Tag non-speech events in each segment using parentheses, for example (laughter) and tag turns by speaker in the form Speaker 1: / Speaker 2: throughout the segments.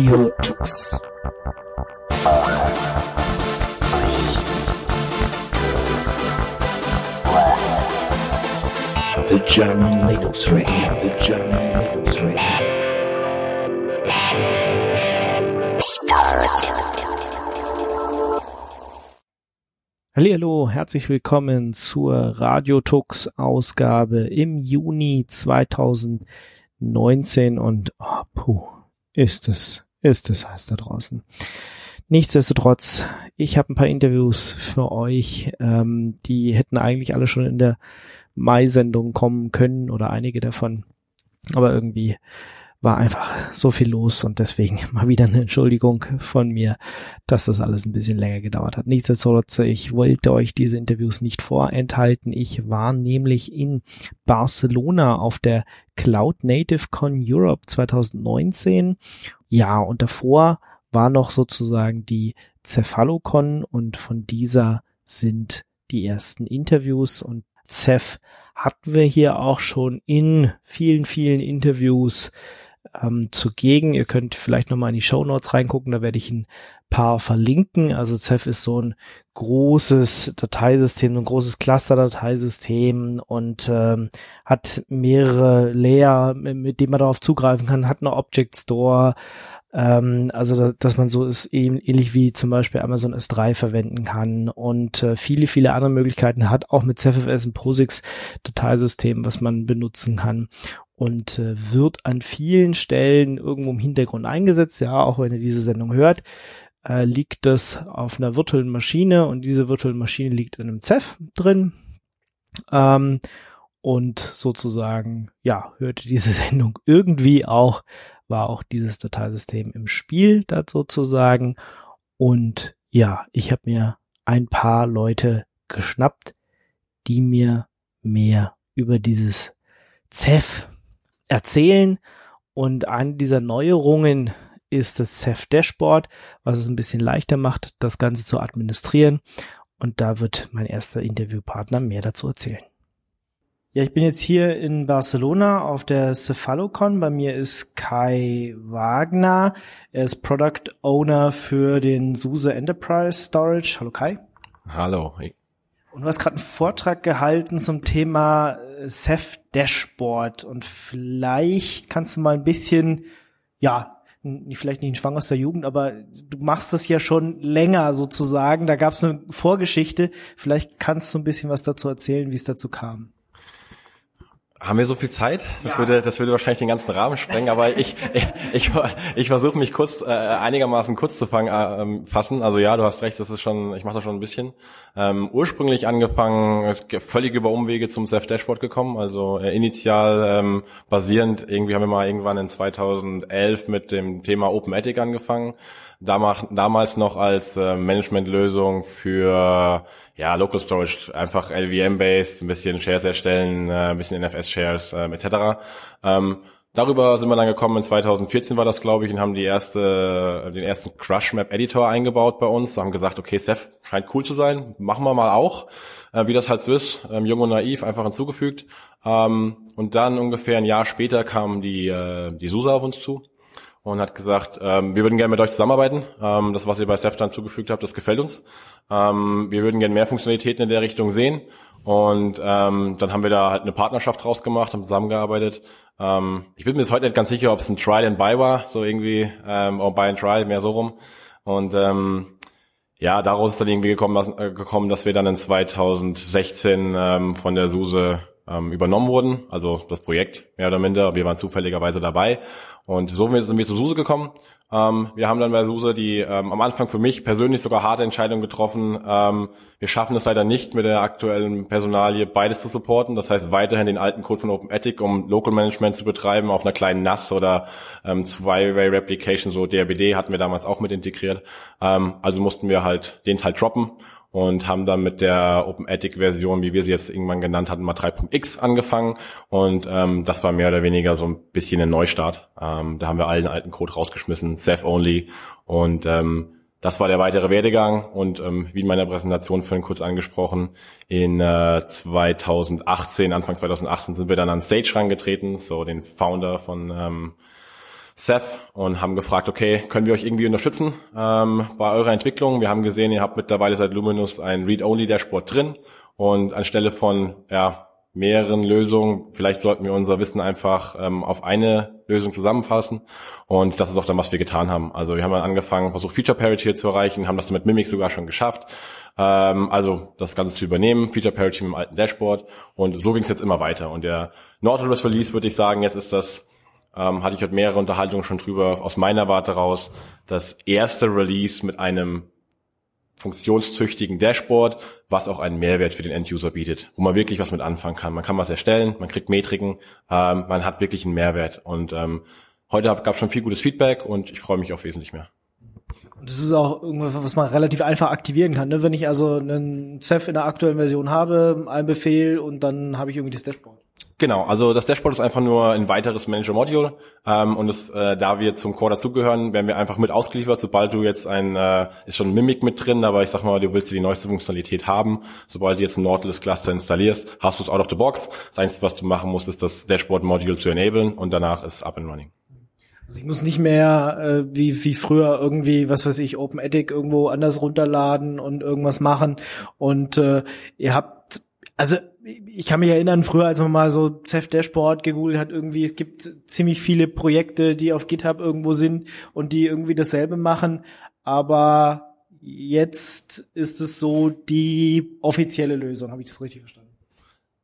Speaker 1: Radio Tux. The German Linux Radio, the German Linux Radio.
Speaker 2: Hallo, herzlich willkommen zur Radiotux Ausgabe im Juni 2019 und oh, puh, ist es, ist es heiß da draußen. Nichtsdestotrotz, ich habe ein paar Interviews für euch, ähm, die hätten eigentlich alle schon in der Mai-Sendung kommen können oder einige davon, aber irgendwie war einfach so viel los und deswegen (laughs) mal wieder eine Entschuldigung von mir, dass das alles ein bisschen länger gedauert hat. Nichtsdestotrotz, ich wollte euch diese Interviews nicht vorenthalten. Ich war nämlich in Barcelona auf der Cloud Native Con Europe 2019. Ja, und davor war noch sozusagen die Cephalocon und von dieser sind die ersten Interviews und Ceph hatten wir hier auch schon in vielen, vielen Interviews ähm, zugegen. Ihr könnt vielleicht nochmal in die Show Notes reingucken, da werde ich ein paar verlinken. Also Ceph ist so ein großes Dateisystem, ein großes Cluster-Dateisystem und ähm, hat mehrere Layer, mit denen man darauf zugreifen kann, hat eine Object Store, ähm, also da, dass man so ist ähnlich wie zum Beispiel Amazon S3 verwenden kann und äh, viele, viele andere Möglichkeiten hat, auch mit CFFS ein POSIX Dateisystem, was man benutzen kann und äh, wird an vielen Stellen irgendwo im Hintergrund eingesetzt. Ja, auch wenn ihr diese Sendung hört, äh, liegt das auf einer virtuellen Maschine und diese virtuelle Maschine liegt in einem Ceph drin. Ähm, und sozusagen, ja, hörte diese (laughs) Sendung irgendwie auch, war auch dieses Dateisystem im Spiel da sozusagen. Und ja, ich habe mir ein paar Leute geschnappt, die mir mehr über dieses Ceph erzählen. Und eine dieser Neuerungen ist das Ceph Dashboard, was es ein bisschen leichter macht, das Ganze zu administrieren. Und da wird mein erster Interviewpartner mehr dazu erzählen. Ja, ich bin jetzt hier in Barcelona auf der Cephalocon. Bei mir ist Kai Wagner. Er ist Product Owner für den SUSE Enterprise Storage. Hallo Kai.
Speaker 3: Hallo.
Speaker 2: Und du hast gerade einen Vortrag gehalten zum Thema Ceph Dashboard und vielleicht kannst du mal ein bisschen, ja, vielleicht nicht ein Schwang aus der Jugend, aber du machst das ja schon länger sozusagen. Da gab es eine Vorgeschichte. Vielleicht kannst du ein bisschen was dazu erzählen, wie es dazu kam.
Speaker 3: Haben wir so viel Zeit? Das ja. würde, das würde wahrscheinlich den ganzen Rahmen sprengen, aber ich, (laughs) ich, ich, ich versuche mich kurz, äh, einigermaßen kurz zu fangen, äh, ähm, fassen. Also ja, du hast recht, das ist schon, ich mache das schon ein bisschen. Ähm, ursprünglich angefangen, völlig über Umwege zum Self Dashboard gekommen. Also äh, initial ähm, basierend, irgendwie haben wir mal irgendwann in 2011 mit dem Thema Open Attic angefangen damals, noch als äh, Managementlösung für ja, Local Storage, einfach LVM-based, ein bisschen Shares erstellen, äh, ein bisschen NFS-Shares äh, etc. Ähm, Darüber sind wir dann gekommen, in 2014 war das, glaube ich, und haben die erste, den ersten Crush Map Editor eingebaut bei uns. haben gesagt, okay, Ceph scheint cool zu sein, machen wir mal auch. Äh, wie das halt so ist, ähm, jung und naiv, einfach hinzugefügt. Ähm, und dann ungefähr ein Jahr später kam die, äh, die SUSE auf uns zu und hat gesagt, ähm, wir würden gerne mit euch zusammenarbeiten. Ähm, das, was ihr bei Ceph dann zugefügt habt, das gefällt uns. Ähm, wir würden gerne mehr Funktionalitäten in der Richtung sehen. Und ähm, dann haben wir da halt eine Partnerschaft draus gemacht, haben zusammengearbeitet. Ähm, ich bin mir jetzt heute nicht ganz sicher, ob es ein Trial and Buy war, so irgendwie, ähm, oder Buy and Trial, mehr so rum. Und ähm, ja, daraus ist dann irgendwie gekommen, äh, gekommen dass wir dann in 2016 ähm, von der SUSE ähm, übernommen wurden, also das Projekt mehr oder minder. Wir waren zufälligerweise dabei und so sind wir zu SUSE gekommen. Ähm, wir haben dann bei SUSE die ähm, am Anfang für mich persönlich sogar harte Entscheidung getroffen. Ähm, wir schaffen es leider nicht mit der aktuellen Personalie beides zu supporten. Das heißt weiterhin den alten Code von OpenEthic, um Local Management zu betreiben auf einer kleinen NAS oder ähm, Zwei-Way Replication, so DRBD hatten wir damals auch mit integriert. Ähm, also mussten wir halt den Teil droppen und haben dann mit der OpenAttic-Version, wie wir sie jetzt irgendwann genannt hatten, mal 3.x angefangen. Und ähm, das war mehr oder weniger so ein bisschen ein Neustart. Ähm, da haben wir allen alten Code rausgeschmissen, Ceph only. Und ähm, das war der weitere Werdegang. Und ähm, wie in meiner Präsentation vorhin kurz angesprochen, in äh, 2018, Anfang 2018 sind wir dann an Sage rangetreten, so den Founder von ähm, Seth und haben gefragt, okay, können wir euch irgendwie unterstützen ähm, bei eurer Entwicklung? Wir haben gesehen, ihr habt mittlerweile seit Luminous ein Read-Only-Dashboard drin und anstelle von ja, mehreren Lösungen, vielleicht sollten wir unser Wissen einfach ähm, auf eine Lösung zusammenfassen und das ist auch dann, was wir getan haben. Also wir haben dann angefangen, versucht Feature Parity zu erreichen, haben das mit Mimic sogar schon geschafft. Ähm, also das Ganze zu übernehmen, Feature Parity mit dem alten Dashboard und so ging es jetzt immer weiter. Und der Nautilus Release würde ich sagen, jetzt ist das ähm, hatte ich heute mehrere Unterhaltungen schon drüber, aus meiner Warte raus, das erste Release mit einem funktionstüchtigen Dashboard, was auch einen Mehrwert für den Enduser bietet, wo man wirklich was mit anfangen kann. Man kann was erstellen, man kriegt Metriken, ähm, man hat wirklich einen Mehrwert. Und ähm, heute gab es schon viel gutes Feedback und ich freue mich auf wesentlich mehr.
Speaker 2: Das ist auch irgendwas, was man relativ einfach aktivieren kann. Ne? Wenn ich also einen Ceph in der aktuellen Version habe, einen Befehl und dann habe ich irgendwie das Dashboard.
Speaker 3: Genau, also das Dashboard ist einfach nur ein weiteres Manager-Module ähm, und das, äh, da wir zum Core dazugehören, werden wir einfach mit ausgeliefert, sobald du jetzt ein, äh, ist schon Mimic mit drin, aber ich sag mal, du willst die neueste Funktionalität haben, sobald du jetzt ein Nautilus-Cluster installierst, hast du es out of the box. Das Einzige, was du machen musst, ist das Dashboard-Module zu enablen und danach ist up and running.
Speaker 2: Also ich muss nicht mehr äh, wie, wie früher irgendwie, was weiß ich, OpenEdit irgendwo anders runterladen und irgendwas machen. Und äh, ihr habt, also ich kann mich erinnern, früher, als man mal so Ceph Dashboard gegoogelt hat, irgendwie, es gibt ziemlich viele Projekte, die auf GitHub irgendwo sind und die irgendwie dasselbe machen, aber jetzt ist es so die offizielle Lösung. Habe ich das richtig verstanden?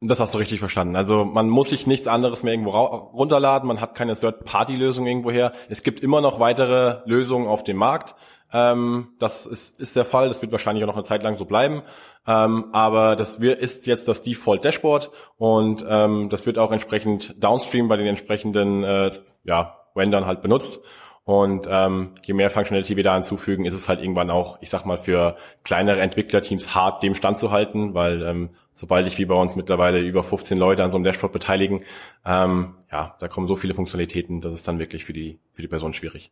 Speaker 3: Das hast du richtig verstanden. Also man muss sich nichts anderes mehr irgendwo runterladen, man hat keine Third-Party-Lösung irgendwoher. Es gibt immer noch weitere Lösungen auf dem Markt. Ähm, das ist, ist der Fall, das wird wahrscheinlich auch noch eine Zeit lang so bleiben. Ähm, aber das ist jetzt das Default Dashboard und ähm, das wird auch entsprechend downstream bei den entsprechenden äh, ja, Rendern halt benutzt. Und ähm, je mehr Functionality wir da hinzufügen, ist es halt irgendwann auch, ich sag mal, für kleinere Entwicklerteams hart, dem standzuhalten, weil ähm, sobald ich wie bei uns mittlerweile über 15 Leute an so einem Dashboard beteiligen, ähm, ja, da kommen so viele Funktionalitäten, das ist dann wirklich für die, für die Person schwierig.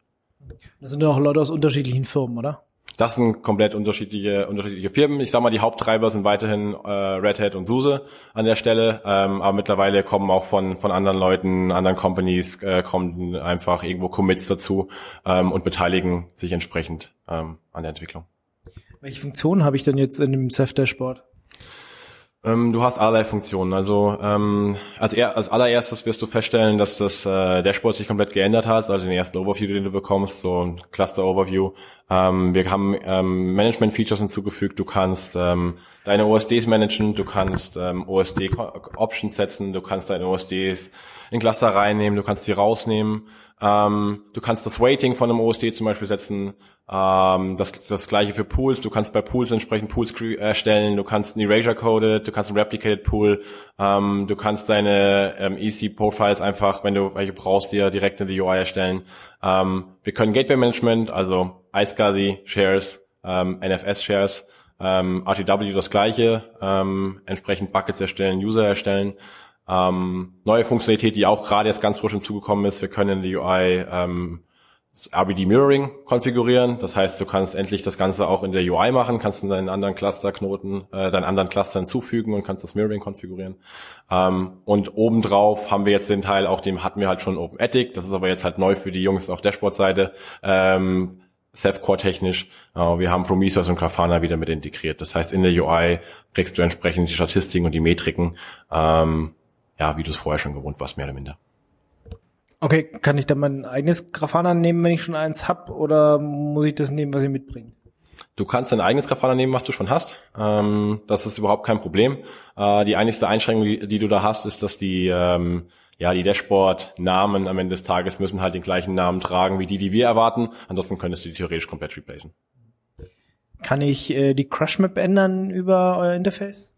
Speaker 2: Das sind ja auch Leute aus unterschiedlichen Firmen, oder?
Speaker 3: Das sind komplett unterschiedliche, unterschiedliche Firmen. Ich sag mal, die Haupttreiber sind weiterhin äh, Red Hat und SUSE an der Stelle, ähm, aber mittlerweile kommen auch von, von anderen Leuten, anderen Companies, äh, kommen einfach irgendwo Commits dazu ähm, und beteiligen sich entsprechend ähm, an der Entwicklung.
Speaker 2: Welche Funktionen habe ich denn jetzt in dem Ceph Dashboard?
Speaker 3: Ähm, du hast allerlei Funktionen. Also ähm, als, er, als allererstes wirst du feststellen, dass das äh, Dashboard sich komplett geändert hat. Also den ersten Overview, den du bekommst, so ein Cluster-Overview. Ähm, wir haben ähm, Management-Features hinzugefügt. Du kannst ähm, deine OSDs managen, du kannst ähm, OSD-Options setzen, du kannst deine OSDs in Cluster reinnehmen, du kannst sie rausnehmen. Ähm, du kannst das Weighting von einem OSD zum Beispiel setzen. Ähm, das, das gleiche für Pools. Du kannst bei Pools entsprechend Pools erstellen. Du kannst ein Erasure Coded, du kannst ein Replicated Pool. Ähm, du kannst deine ähm, EC Profiles einfach, wenn du welche brauchst, dir direkt in die UI erstellen. Ähm, wir können Gateway Management, also iSCSI Shares, ähm, NFS Shares, ähm, RTW das gleiche, ähm, entsprechend Buckets erstellen, User erstellen. Ähm, neue Funktionalität, die auch gerade jetzt ganz frisch hinzugekommen ist, wir können in der UI ähm, RBD Mirroring konfigurieren. Das heißt, du kannst endlich das Ganze auch in der UI machen, kannst in deinen anderen Clusterknoten, äh, deinen anderen Cluster hinzufügen und kannst das Mirroring konfigurieren. Ähm, und obendrauf haben wir jetzt den Teil, auch dem hatten wir halt schon OpenEtic. Das ist aber jetzt halt neu für die Jungs auf Dashboard-Seite. Ähm, Self-Core technisch. Äh, wir haben Prometheus und Grafana wieder mit integriert. Das heißt, in der UI kriegst du entsprechend die Statistiken und die Metriken. Ähm, ja, wie du es vorher schon gewohnt warst, mehr oder minder.
Speaker 2: Okay, kann ich dann mein eigenes Grafana nehmen, wenn ich schon eins hab, oder muss ich das nehmen, was ihr mitbringt?
Speaker 3: Du kannst dein eigenes Grafana nehmen, was du schon hast. Ähm, das ist überhaupt kein Problem. Äh, die einzigste Einschränkung, die, die, du da hast, ist, dass die ähm, ja die Dashboard-Namen am Ende des Tages müssen halt den gleichen Namen tragen wie die, die wir erwarten. Ansonsten könntest du die theoretisch komplett replacen.
Speaker 2: Kann ich äh, die Crush Map ändern über euer Interface?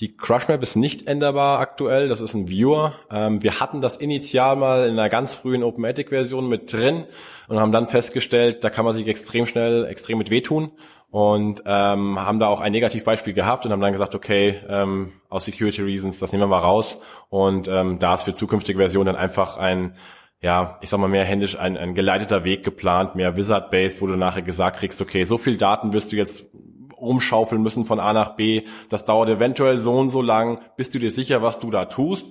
Speaker 3: Die Crush Map ist nicht änderbar aktuell, das ist ein Viewer. Ähm, wir hatten das initial mal in einer ganz frühen OpenMatic-Version mit drin und haben dann festgestellt, da kann man sich extrem schnell, extrem mit wehtun und ähm, haben da auch ein Negativbeispiel gehabt und haben dann gesagt, okay, ähm, aus Security Reasons, das nehmen wir mal raus und ähm, da ist für zukünftige Versionen dann einfach ein ja, ich sag mal mehr händisch ein, ein geleiteter Weg geplant, mehr Wizard-based, wo du nachher gesagt kriegst, okay, so viel Daten wirst du jetzt rumschaufeln müssen von A nach B. Das dauert eventuell so und so lang, bist du dir sicher, was du da tust.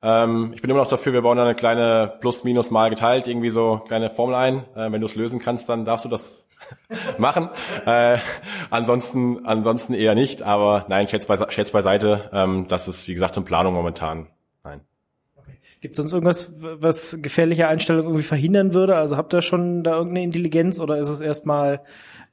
Speaker 3: Ähm, ich bin immer noch dafür, wir bauen da eine kleine Plus-Minus mal geteilt, irgendwie so kleine Formel ein. Äh, wenn du es lösen kannst, dann darfst du das (laughs) machen. Äh, ansonsten, ansonsten eher nicht. Aber nein, Schätz, bei, Schätz beiseite. Ähm, das ist, wie gesagt, in Planung momentan. Nein.
Speaker 2: Gibt es sonst irgendwas, was gefährliche Einstellungen irgendwie verhindern würde? Also habt ihr schon da irgendeine Intelligenz oder ist es erstmal,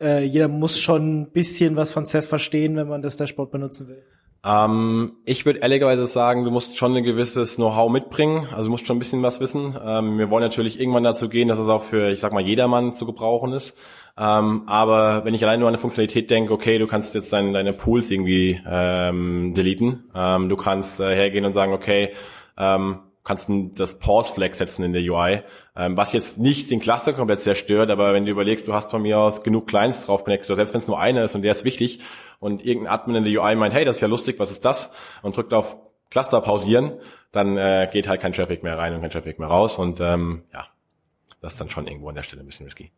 Speaker 2: äh, jeder muss schon ein bisschen was von Ceph verstehen, wenn man das Dashboard benutzen will?
Speaker 3: Ähm, ich würde ehrlicherweise sagen, du musst schon ein gewisses Know-how mitbringen. Also du musst schon ein bisschen was wissen. Ähm, wir wollen natürlich irgendwann dazu gehen, dass es auch für, ich sag mal, jedermann zu gebrauchen ist. Ähm, aber wenn ich allein nur an eine Funktionalität denke, okay, du kannst jetzt dein, deine Pools irgendwie ähm, deleten. Ähm, du kannst äh, hergehen und sagen, okay, ähm, kannst das Pause-Flag setzen in der UI, ähm, was jetzt nicht den Cluster komplett zerstört, aber wenn du überlegst, du hast von mir aus genug Clients drauf connected, oder selbst wenn es nur einer ist und der ist wichtig und irgendein Admin in der UI meint, hey, das ist ja lustig, was ist das? Und drückt auf Cluster pausieren, dann äh, geht halt kein Traffic mehr rein und kein Traffic mehr raus und ähm, ja, das ist dann schon irgendwo an der Stelle ein bisschen risky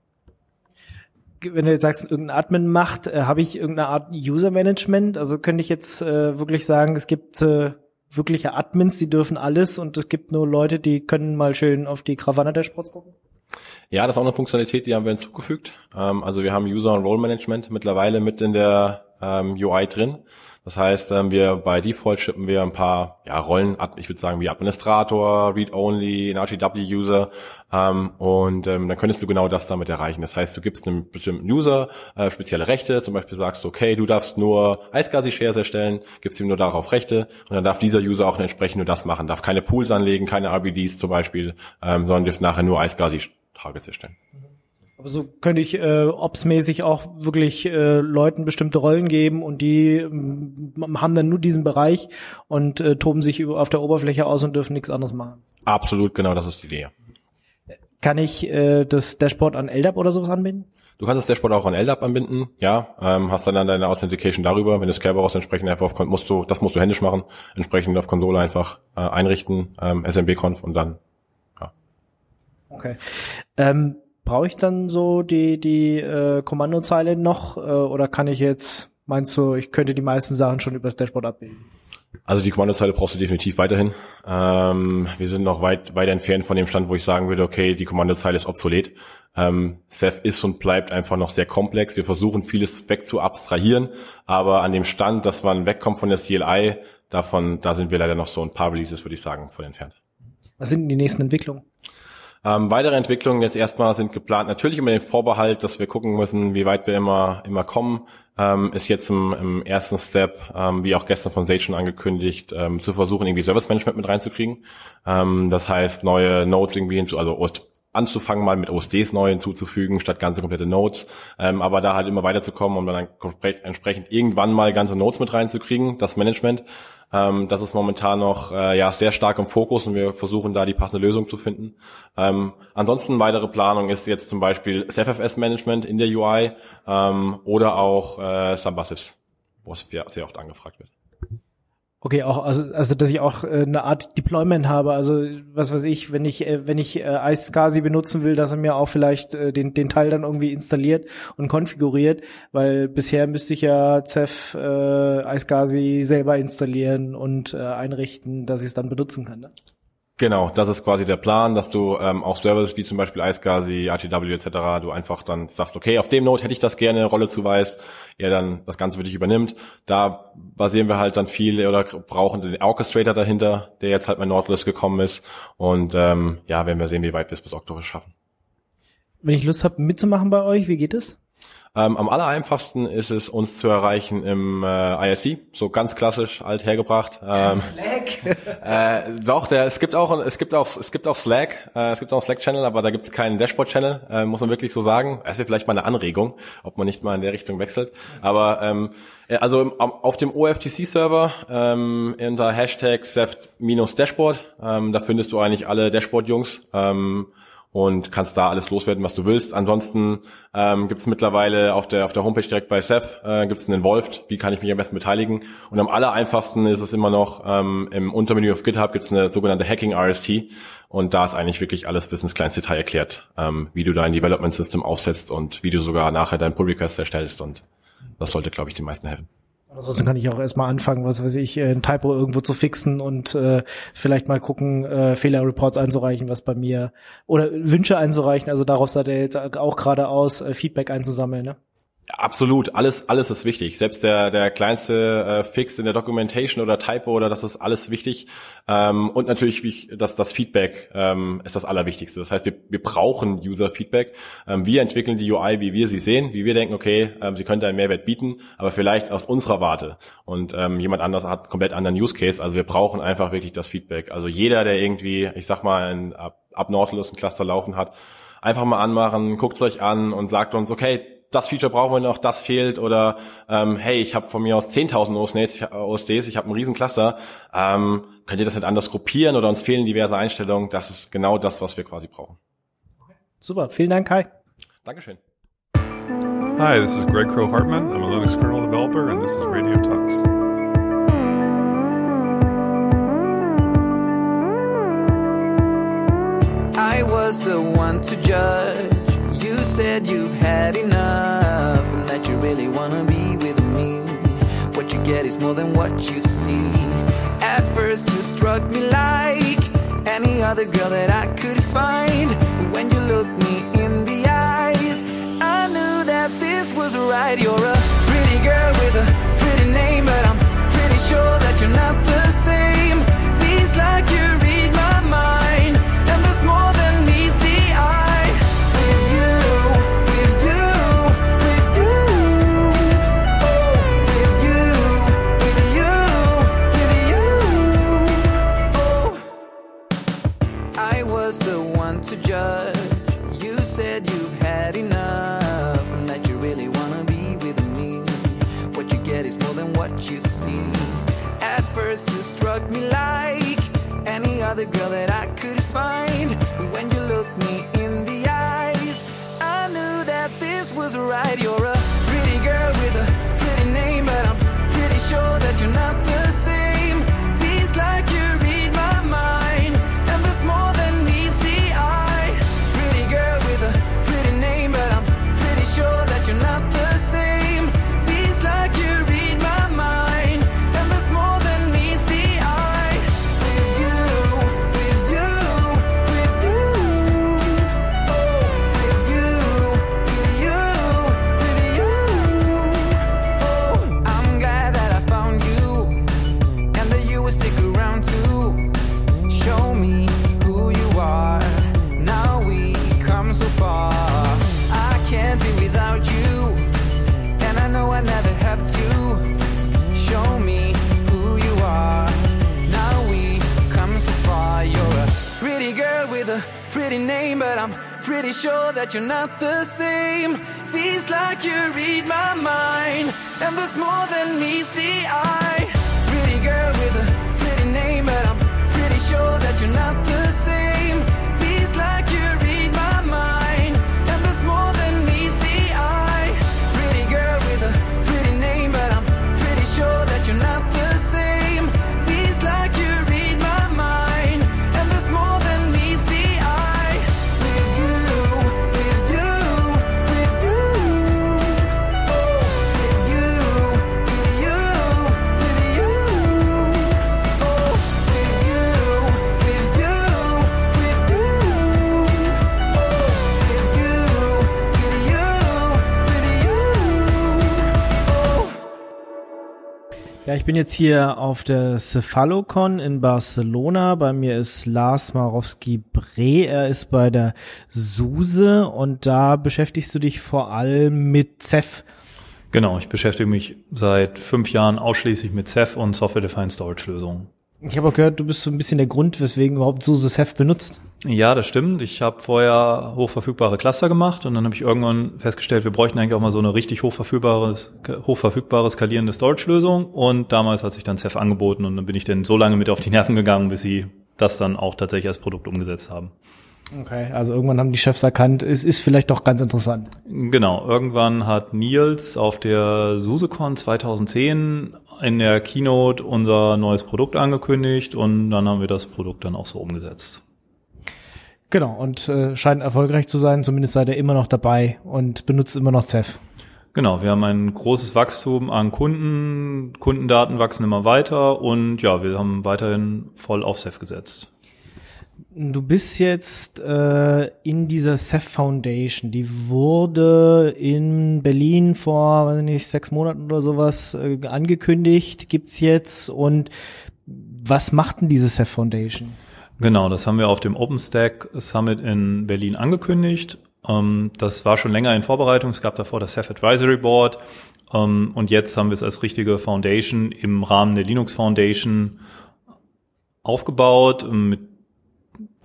Speaker 2: wenn du jetzt sagst, irgendein Admin macht, äh, habe ich irgendeine Art User Management? Also könnte ich jetzt äh, wirklich sagen, es gibt äh, wirkliche Admins, die dürfen alles und es gibt nur Leute, die können mal schön auf die Krawatte der Sports gucken?
Speaker 3: Ja, das ist auch eine Funktionalität, die haben wir hinzugefügt. Ähm, also wir haben User und Role Management mittlerweile mit in der ähm, UI drin. Das heißt, ähm, wir bei Default schippen wir ein paar ja, Rollen, ich würde sagen wie Administrator, Read-Only, ein RTW-User ähm, und ähm, dann könntest du genau das damit erreichen. Das heißt, du gibst einem bestimmten User äh, spezielle Rechte, zum Beispiel sagst du, okay, du darfst nur Icegazi-Shares erstellen, gibst ihm nur darauf Rechte und dann darf dieser User auch entsprechend nur das machen, darf keine Pools anlegen, keine RBDs zum Beispiel, ähm, sondern dürft nachher nur Icegazi-Targets erstellen.
Speaker 2: Aber so könnte ich äh, Ops-mäßig auch wirklich äh, Leuten bestimmte Rollen geben und die äh, haben dann nur diesen Bereich und äh, toben sich auf der Oberfläche aus und dürfen nichts anderes machen.
Speaker 3: Absolut, genau, das ist die Idee.
Speaker 2: Kann ich äh, das Dashboard an LDAP oder sowas anbinden?
Speaker 3: Du kannst das Dashboard auch an LDAP anbinden, ja. Ähm, hast dann, dann deine Authentication darüber. Wenn du Kerberos entsprechend einfach auf musst du, das musst du händisch machen, entsprechend auf Konsole einfach äh, einrichten, ähm, SMB-Conf und dann, ja.
Speaker 2: Okay. Ähm, brauche ich dann so die, die äh, Kommandozeile noch äh, oder kann ich jetzt, meinst du, ich könnte die meisten Sachen schon über das Dashboard abbilden?
Speaker 3: Also die Kommandozeile brauchst du definitiv weiterhin. Ähm, wir sind noch weit, weit entfernt von dem Stand, wo ich sagen würde, okay, die Kommandozeile ist obsolet. Ähm, Ceph ist und bleibt einfach noch sehr komplex. Wir versuchen vieles weg zu abstrahieren, aber an dem Stand, dass man wegkommt von der CLI, davon, da sind wir leider noch so ein paar Releases, würde ich sagen, von entfernt.
Speaker 2: Was sind denn die nächsten Entwicklungen?
Speaker 3: Ähm, weitere Entwicklungen jetzt erstmal sind geplant. Natürlich immer den Vorbehalt, dass wir gucken müssen, wie weit wir immer immer kommen. Ähm, ist jetzt im, im ersten Step, ähm, wie auch gestern von Sage schon angekündigt, ähm, zu versuchen, irgendwie Service Management mit reinzukriegen. Ähm, das heißt, neue Nodes irgendwie hinzu, also anzufangen, mal mit OSDs neu hinzuzufügen, statt ganze komplette Nodes. Ähm, aber da halt immer weiterzukommen, um dann entsprechend irgendwann mal ganze Nodes mit reinzukriegen, das Management. Ähm, das ist momentan noch äh, ja sehr stark im Fokus und wir versuchen da die passende Lösung zu finden. Ähm, ansonsten weitere Planung ist jetzt zum Beispiel SFFS-Management in der UI ähm, oder auch äh, Sambasys, wo es sehr oft angefragt wird.
Speaker 2: Okay, auch also also dass ich auch äh, eine Art Deployment habe, also was weiß ich, wenn ich äh, wenn ich äh, iSCSI benutzen will, dass er mir auch vielleicht äh, den den Teil dann irgendwie installiert und konfiguriert, weil bisher müsste ich ja Ceph äh, iSCSI selber installieren und äh, einrichten, dass ich es dann benutzen kann. Ne?
Speaker 3: Genau, das ist quasi der Plan, dass du ähm, auch Services wie zum Beispiel iSCSI, RTW etc., du einfach dann sagst, okay, auf dem Node hätte ich das gerne, Rolle zuweist, er dann das Ganze für dich übernimmt. Da basieren wir halt dann viel oder brauchen den Orchestrator dahinter, der jetzt halt mein Nordlist gekommen ist. Und ähm, ja, werden wir sehen, wie weit wir es bis Oktober schaffen.
Speaker 2: Wenn ich Lust habe mitzumachen bei euch, wie geht es?
Speaker 3: Ähm, am allereinfachsten ist es, uns zu erreichen im äh, ISC, so ganz klassisch, alt hergebracht. Ähm, Slack? (laughs) äh, doch, der, es gibt auch, es gibt auch, es gibt auch Slack, äh, es gibt auch Slack-Channel, aber da gibt es keinen Dashboard-Channel, äh, muss man wirklich so sagen. Es wäre vielleicht mal eine Anregung, ob man nicht mal in der Richtung wechselt. Aber ähm, äh, also im, auf dem OFTC-Server ähm, unter Hashtag Seft-Dashboard, ähm, da findest du eigentlich alle Dashboard-Jungs. Ähm, und kannst da alles loswerden, was du willst. Ansonsten ähm, gibt es mittlerweile auf der auf der Homepage direkt bei Seth äh, gibt es einen Involved. Wie kann ich mich am besten beteiligen? Und am aller einfachsten ist es immer noch ähm, im Untermenü auf GitHub gibt es eine sogenannte Hacking RST und da ist eigentlich wirklich alles bis ins kleinste Detail erklärt, ähm, wie du dein Development System aufsetzt und wie du sogar nachher deinen Pull Request erstellst und das sollte, glaube ich, den meisten helfen.
Speaker 2: Ansonsten kann ich auch erstmal anfangen, was weiß ich, ein Typo irgendwo zu fixen und äh, vielleicht mal gucken, äh, Fehlerreports einzureichen, was bei mir oder Wünsche einzureichen. Also darauf seid ihr jetzt auch gerade aus, äh, Feedback einzusammeln, ne?
Speaker 3: Absolut, alles, alles ist wichtig. Selbst der, der kleinste äh, Fix in der Documentation oder Typo oder das ist alles wichtig. Ähm, und natürlich, wie das, das Feedback ähm, ist das Allerwichtigste. Das heißt, wir, wir brauchen User-Feedback. Ähm, wir entwickeln die UI, wie wir sie sehen, wie wir denken, okay, ähm, sie könnte einen Mehrwert bieten, aber vielleicht aus unserer Warte. Und ähm, jemand anders hat einen komplett anderen Use Case. Also wir brauchen einfach wirklich das Feedback. Also jeder, der irgendwie, ich sag mal, ein, ab, ab Nautilus ein Cluster laufen hat, einfach mal anmachen, guckt euch an und sagt uns, okay, das Feature brauchen wir noch, das fehlt oder ähm, hey, ich habe von mir aus 10.000 OSDs, OSDs, ich habe einen riesen Cluster, ähm, könnt ihr das nicht anders gruppieren oder uns fehlen diverse Einstellungen? Das ist genau das, was wir quasi brauchen.
Speaker 2: Super, vielen Dank, Kai.
Speaker 3: Dankeschön.
Speaker 4: Hi, this is Greg Crow Hartman. I'm a Linux kernel developer, and this is Radio Tux.
Speaker 5: I was the one to judge. Said you've had enough and that you really wanna be with me. What you get is more than what you see. At first, you struck me like any other girl that I could find. But when you looked me in the eyes, I knew that this was right. You're a girl that I could find. When you looked me in the eyes, I knew that this was right. You're a that you're not the same. Feels like you read my mind, and there's more than meets the eye. Pretty girl with a pretty name, but I'm pretty sure that you're not the
Speaker 2: Ja, ich bin jetzt hier auf der Cephalocon in Barcelona. Bei mir ist Lars Marowski-Bre. Er ist bei der SUSE und da beschäftigst du dich vor allem mit CEF.
Speaker 6: Genau, ich beschäftige mich seit fünf Jahren ausschließlich mit Ceph und Software-Defined Storage-Lösungen.
Speaker 2: Ich habe auch gehört, du bist so ein bisschen der Grund, weswegen überhaupt SUSE CEF benutzt.
Speaker 6: Ja, das stimmt. Ich habe vorher hochverfügbare Cluster gemacht und dann habe ich irgendwann festgestellt, wir bräuchten eigentlich auch mal so eine richtig hochverfügbares, hochverfügbare skalierende Storage-Lösung. Und damals hat sich dann Ceph angeboten und dann bin ich dann so lange mit auf die Nerven gegangen, bis sie das dann auch tatsächlich als Produkt umgesetzt haben.
Speaker 2: Okay, also irgendwann haben die Chefs erkannt, es ist vielleicht doch ganz interessant.
Speaker 6: Genau, irgendwann hat Nils auf der SuseCon 2010 in der Keynote unser neues Produkt angekündigt und dann haben wir das Produkt dann auch so umgesetzt.
Speaker 2: Genau, und äh, scheint erfolgreich zu sein, zumindest seid ihr immer noch dabei und benutzt immer noch CEF.
Speaker 6: Genau, wir haben ein großes Wachstum an Kunden, Kundendaten wachsen immer weiter und ja, wir haben weiterhin voll auf Ceph gesetzt.
Speaker 2: Du bist jetzt äh, in dieser Ceph Foundation. Die wurde in Berlin vor, weiß nicht, sechs Monaten oder sowas äh, angekündigt. Gibt's jetzt und was macht denn diese Ceph Foundation?
Speaker 6: Genau, das haben wir auf dem OpenStack Summit in Berlin angekündigt. Ähm, das war schon länger in Vorbereitung. Es gab davor das Ceph Advisory Board. Ähm, und jetzt haben wir es als richtige Foundation im Rahmen der Linux Foundation aufgebaut ähm, mit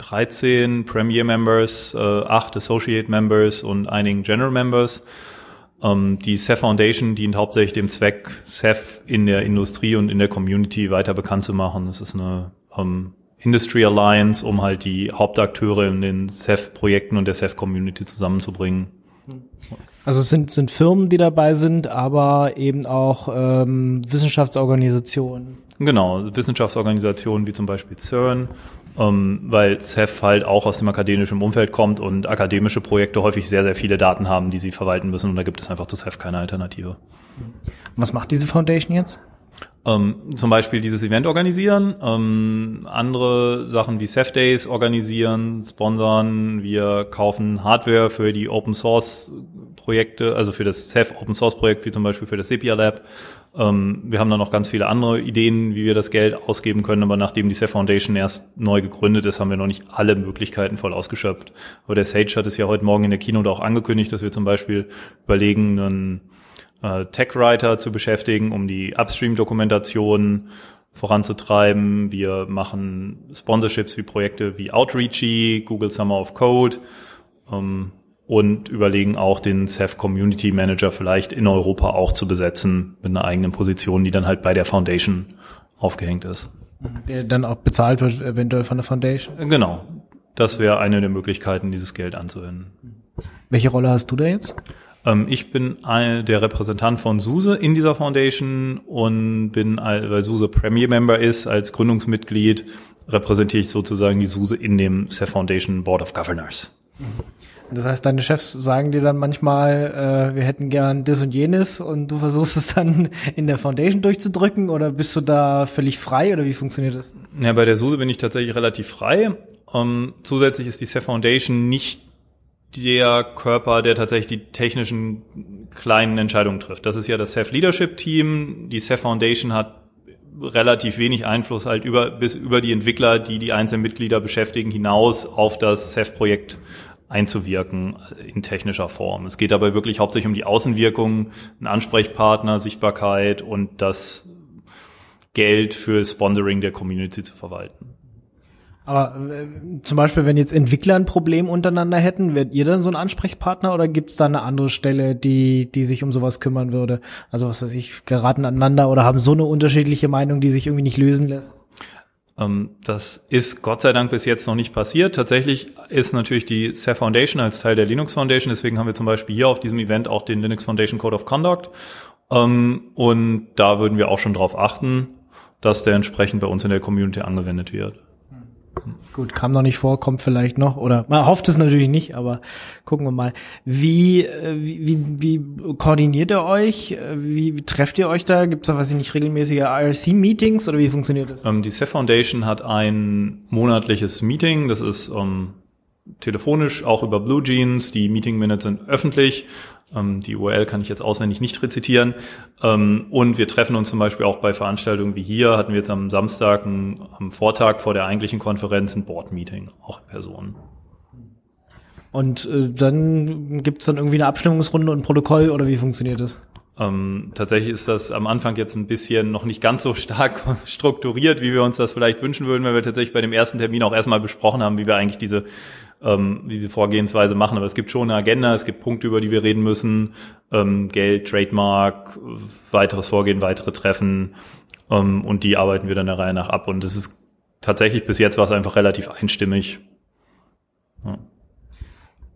Speaker 6: 13 Premier Members, äh, 8 Associate Members und einigen General Members. Ähm, die Ceph Foundation dient hauptsächlich dem Zweck, Ceph in der Industrie und in der Community weiter bekannt zu machen. Das ist eine ähm, Industry Alliance, um halt die Hauptakteure in den Ceph-Projekten und der Ceph-Community zusammenzubringen.
Speaker 2: Also es sind, sind Firmen, die dabei sind, aber eben auch ähm, Wissenschaftsorganisationen.
Speaker 6: Genau, Wissenschaftsorganisationen wie zum Beispiel CERN, ähm, weil Ceph halt auch aus dem akademischen Umfeld kommt und akademische Projekte häufig sehr, sehr viele Daten haben, die sie verwalten müssen und da gibt es einfach zu Ceph keine Alternative.
Speaker 2: Was macht diese Foundation jetzt?
Speaker 6: Ähm, zum Beispiel dieses Event organisieren, ähm, andere Sachen wie Ceph Days organisieren, sponsern. Wir kaufen Hardware für die Open Source Projekte, also für das Ceph Open Source Projekt, wie zum Beispiel für das Sepia Lab. Ähm, wir haben da noch ganz viele andere Ideen, wie wir das Geld ausgeben können, aber nachdem die Ceph Foundation erst neu gegründet ist, haben wir noch nicht alle Möglichkeiten voll ausgeschöpft. Aber der Sage hat es ja heute Morgen in der Keynote auch angekündigt, dass wir zum Beispiel überlegen, einen äh, Tech-Writer zu beschäftigen, um die Upstream-Dokumentation voranzutreiben. Wir machen Sponsorships wie Projekte wie Outreachy, Google Summer of Code ähm, und überlegen auch den Ceph Community Manager vielleicht in Europa auch zu besetzen mit einer eigenen Position, die dann halt bei der Foundation aufgehängt ist.
Speaker 2: Der dann auch bezahlt wird, eventuell von der Foundation?
Speaker 6: Genau. Das wäre eine der Möglichkeiten, dieses Geld anzuwenden.
Speaker 2: Welche Rolle hast du da jetzt?
Speaker 6: Ähm, ich bin der Repräsentant von SUSE in dieser Foundation und bin, weil SUSE Premier Member ist, als Gründungsmitglied, repräsentiere ich sozusagen die SUSE in dem Ceph Foundation Board of Governors.
Speaker 2: Das heißt, deine Chefs sagen dir dann manchmal, äh, wir hätten gern das und jenes und du versuchst es dann (laughs) in der Foundation durchzudrücken oder bist du da völlig frei oder wie funktioniert das?
Speaker 6: Ja, bei der SUSE bin ich tatsächlich relativ frei. Um, zusätzlich ist die Ceph Foundation nicht der Körper, der tatsächlich die technischen kleinen Entscheidungen trifft. Das ist ja das Ceph Leadership Team. Die Ceph Foundation hat relativ wenig Einfluss halt über, bis über die Entwickler, die die einzelnen Mitglieder beschäftigen, hinaus auf das Ceph-Projekt einzuwirken in technischer Form. Es geht dabei wirklich hauptsächlich um die Außenwirkung, einen Ansprechpartner, Sichtbarkeit und das Geld für Sponsoring der Community zu verwalten.
Speaker 2: Aber äh, zum Beispiel, wenn jetzt Entwickler ein Problem untereinander hätten, wärt ihr dann so ein Ansprechpartner oder gibt's da eine andere Stelle, die, die sich um sowas kümmern würde? Also was weiß ich, geraten aneinander oder haben so eine unterschiedliche Meinung, die sich irgendwie nicht lösen lässt?
Speaker 6: Ähm, das ist Gott sei Dank bis jetzt noch nicht passiert. Tatsächlich ist natürlich die Ceph Foundation als Teil der Linux Foundation, deswegen haben wir zum Beispiel hier auf diesem Event auch den Linux Foundation Code of Conduct. Ähm, und da würden wir auch schon darauf achten, dass der entsprechend bei uns in der Community angewendet wird.
Speaker 2: Gut, kam noch nicht vor, kommt vielleicht noch oder man hofft es natürlich nicht, aber gucken wir mal. Wie äh, wie, wie, koordiniert ihr euch? Wie, wie trefft ihr euch da? Gibt es da weiß ich nicht regelmäßige IRC-Meetings oder wie funktioniert das?
Speaker 6: Ähm, die Ceph Foundation hat ein monatliches Meeting. Das ist ähm, telefonisch, auch über Blue Jeans. Die Meeting Minutes sind öffentlich. Ähm, die URL kann ich jetzt auswendig nicht rezitieren. Ähm, und wir treffen uns zum Beispiel auch bei Veranstaltungen wie hier, hatten wir jetzt am Samstag, am Vortag vor der eigentlichen Konferenz ein Board-Meeting, auch in Person.
Speaker 2: Und äh, dann gibt's dann irgendwie eine Abstimmungsrunde und ein Protokoll oder wie funktioniert das?
Speaker 6: Ähm, tatsächlich ist das am Anfang jetzt ein bisschen noch nicht ganz so stark (laughs) strukturiert, wie wir uns das vielleicht wünschen würden, weil wir tatsächlich bei dem ersten Termin auch erstmal besprochen haben, wie wir eigentlich diese ähm, diese Vorgehensweise machen. Aber es gibt schon eine Agenda, es gibt Punkte, über die wir reden müssen. Ähm, Geld, Trademark, weiteres Vorgehen, weitere Treffen. Ähm, und die arbeiten wir dann der Reihe nach ab. Und es ist tatsächlich bis jetzt war es einfach relativ einstimmig.
Speaker 2: Ja.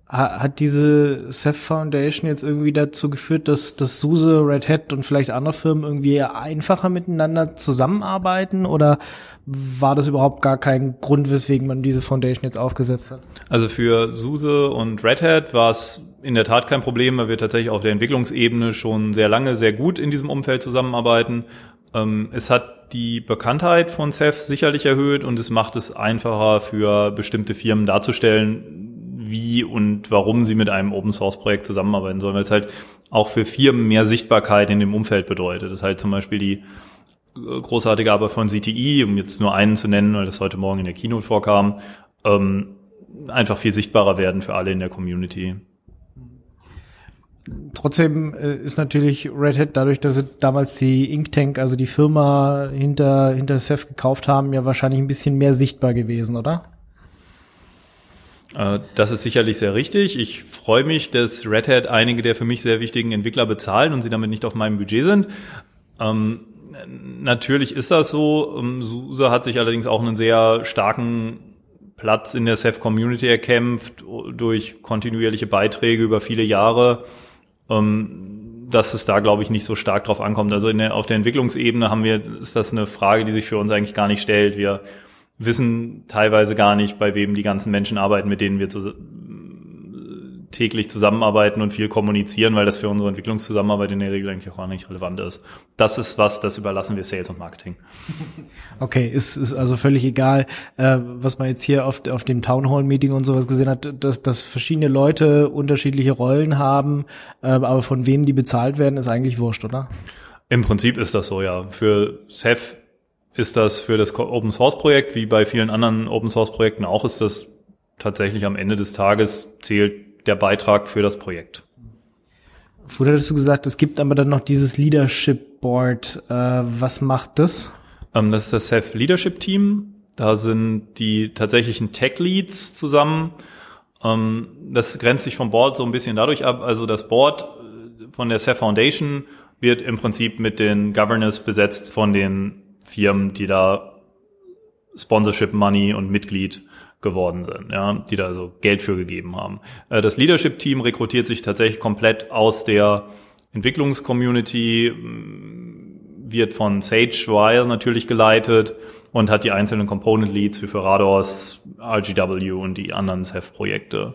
Speaker 2: Ha- hat diese Ceph Foundation jetzt irgendwie dazu geführt, dass, dass SUSE, Red Hat und vielleicht andere Firmen irgendwie einfacher miteinander zusammenarbeiten? Oder war das überhaupt gar kein Grund, weswegen man diese Foundation jetzt aufgesetzt hat?
Speaker 6: Also für SUSE und Red Hat war es in der Tat kein Problem, weil wir tatsächlich auf der Entwicklungsebene schon sehr lange sehr gut in diesem Umfeld zusammenarbeiten. Ähm, es hat die Bekanntheit von Ceph sicherlich erhöht und es macht es einfacher für bestimmte Firmen darzustellen, wie und warum sie mit einem Open Source Projekt zusammenarbeiten sollen, weil es halt auch für Firmen mehr Sichtbarkeit in dem Umfeld bedeutet. Das ist halt zum Beispiel die äh, großartige Arbeit von CTI, um jetzt nur einen zu nennen, weil das heute Morgen in der Keynote vorkam, ähm, einfach viel sichtbarer werden für alle in der Community.
Speaker 2: Trotzdem äh, ist natürlich Red Hat dadurch, dass sie damals die Inktank, also die Firma hinter, hinter Ceph gekauft haben, ja wahrscheinlich ein bisschen mehr sichtbar gewesen, oder?
Speaker 6: Äh, Das ist sicherlich sehr richtig. Ich freue mich, dass Red Hat einige der für mich sehr wichtigen Entwickler bezahlen und sie damit nicht auf meinem Budget sind. Ähm, natürlich ist das so. Ähm, SUSE hat sich allerdings auch einen sehr starken Platz in der Ceph Community erkämpft durch kontinuierliche Beiträge über viele Jahre. Ähm, dass es da, glaube ich, nicht so stark drauf ankommt. Also der, auf der Entwicklungsebene haben wir, ist das eine Frage, die sich für uns eigentlich gar nicht stellt. Wir wissen teilweise gar nicht, bei wem die ganzen Menschen arbeiten, mit denen wir zu, täglich zusammenarbeiten und viel kommunizieren, weil das für unsere Entwicklungszusammenarbeit in der Regel eigentlich auch gar nicht relevant ist. Das ist was, das überlassen wir Sales und Marketing. (laughs)
Speaker 2: Okay, ist, ist also völlig egal, äh, was man jetzt hier auf, auf dem Town Hall Meeting und sowas gesehen hat, dass, dass verschiedene Leute unterschiedliche Rollen haben, äh, aber von wem die bezahlt werden, ist eigentlich wurscht, oder?
Speaker 6: Im Prinzip ist das so, ja. Für Ceph ist das für das Open Source Projekt, wie bei vielen anderen Open Source Projekten auch, ist das tatsächlich am Ende des Tages zählt der Beitrag für das Projekt.
Speaker 2: Vorher hattest du gesagt, es gibt aber dann noch dieses Leadership Board. Äh, was macht das?
Speaker 6: Ähm, das ist das Ceph Leadership Team. Da sind die tatsächlichen Tech Leads zusammen. Ähm, das grenzt sich vom Board so ein bisschen dadurch ab. Also das Board von der Ceph Foundation wird im Prinzip mit den Governors besetzt von den Firmen, die da Sponsorship Money und Mitglied geworden sind, ja, die da also Geld für gegeben haben. Äh, Das Leadership-Team rekrutiert sich tatsächlich komplett aus der Entwicklungscommunity, wird von Sage Weil natürlich geleitet und hat die einzelnen Component Leads wie für Rados, RGW und die anderen Ceph-Projekte.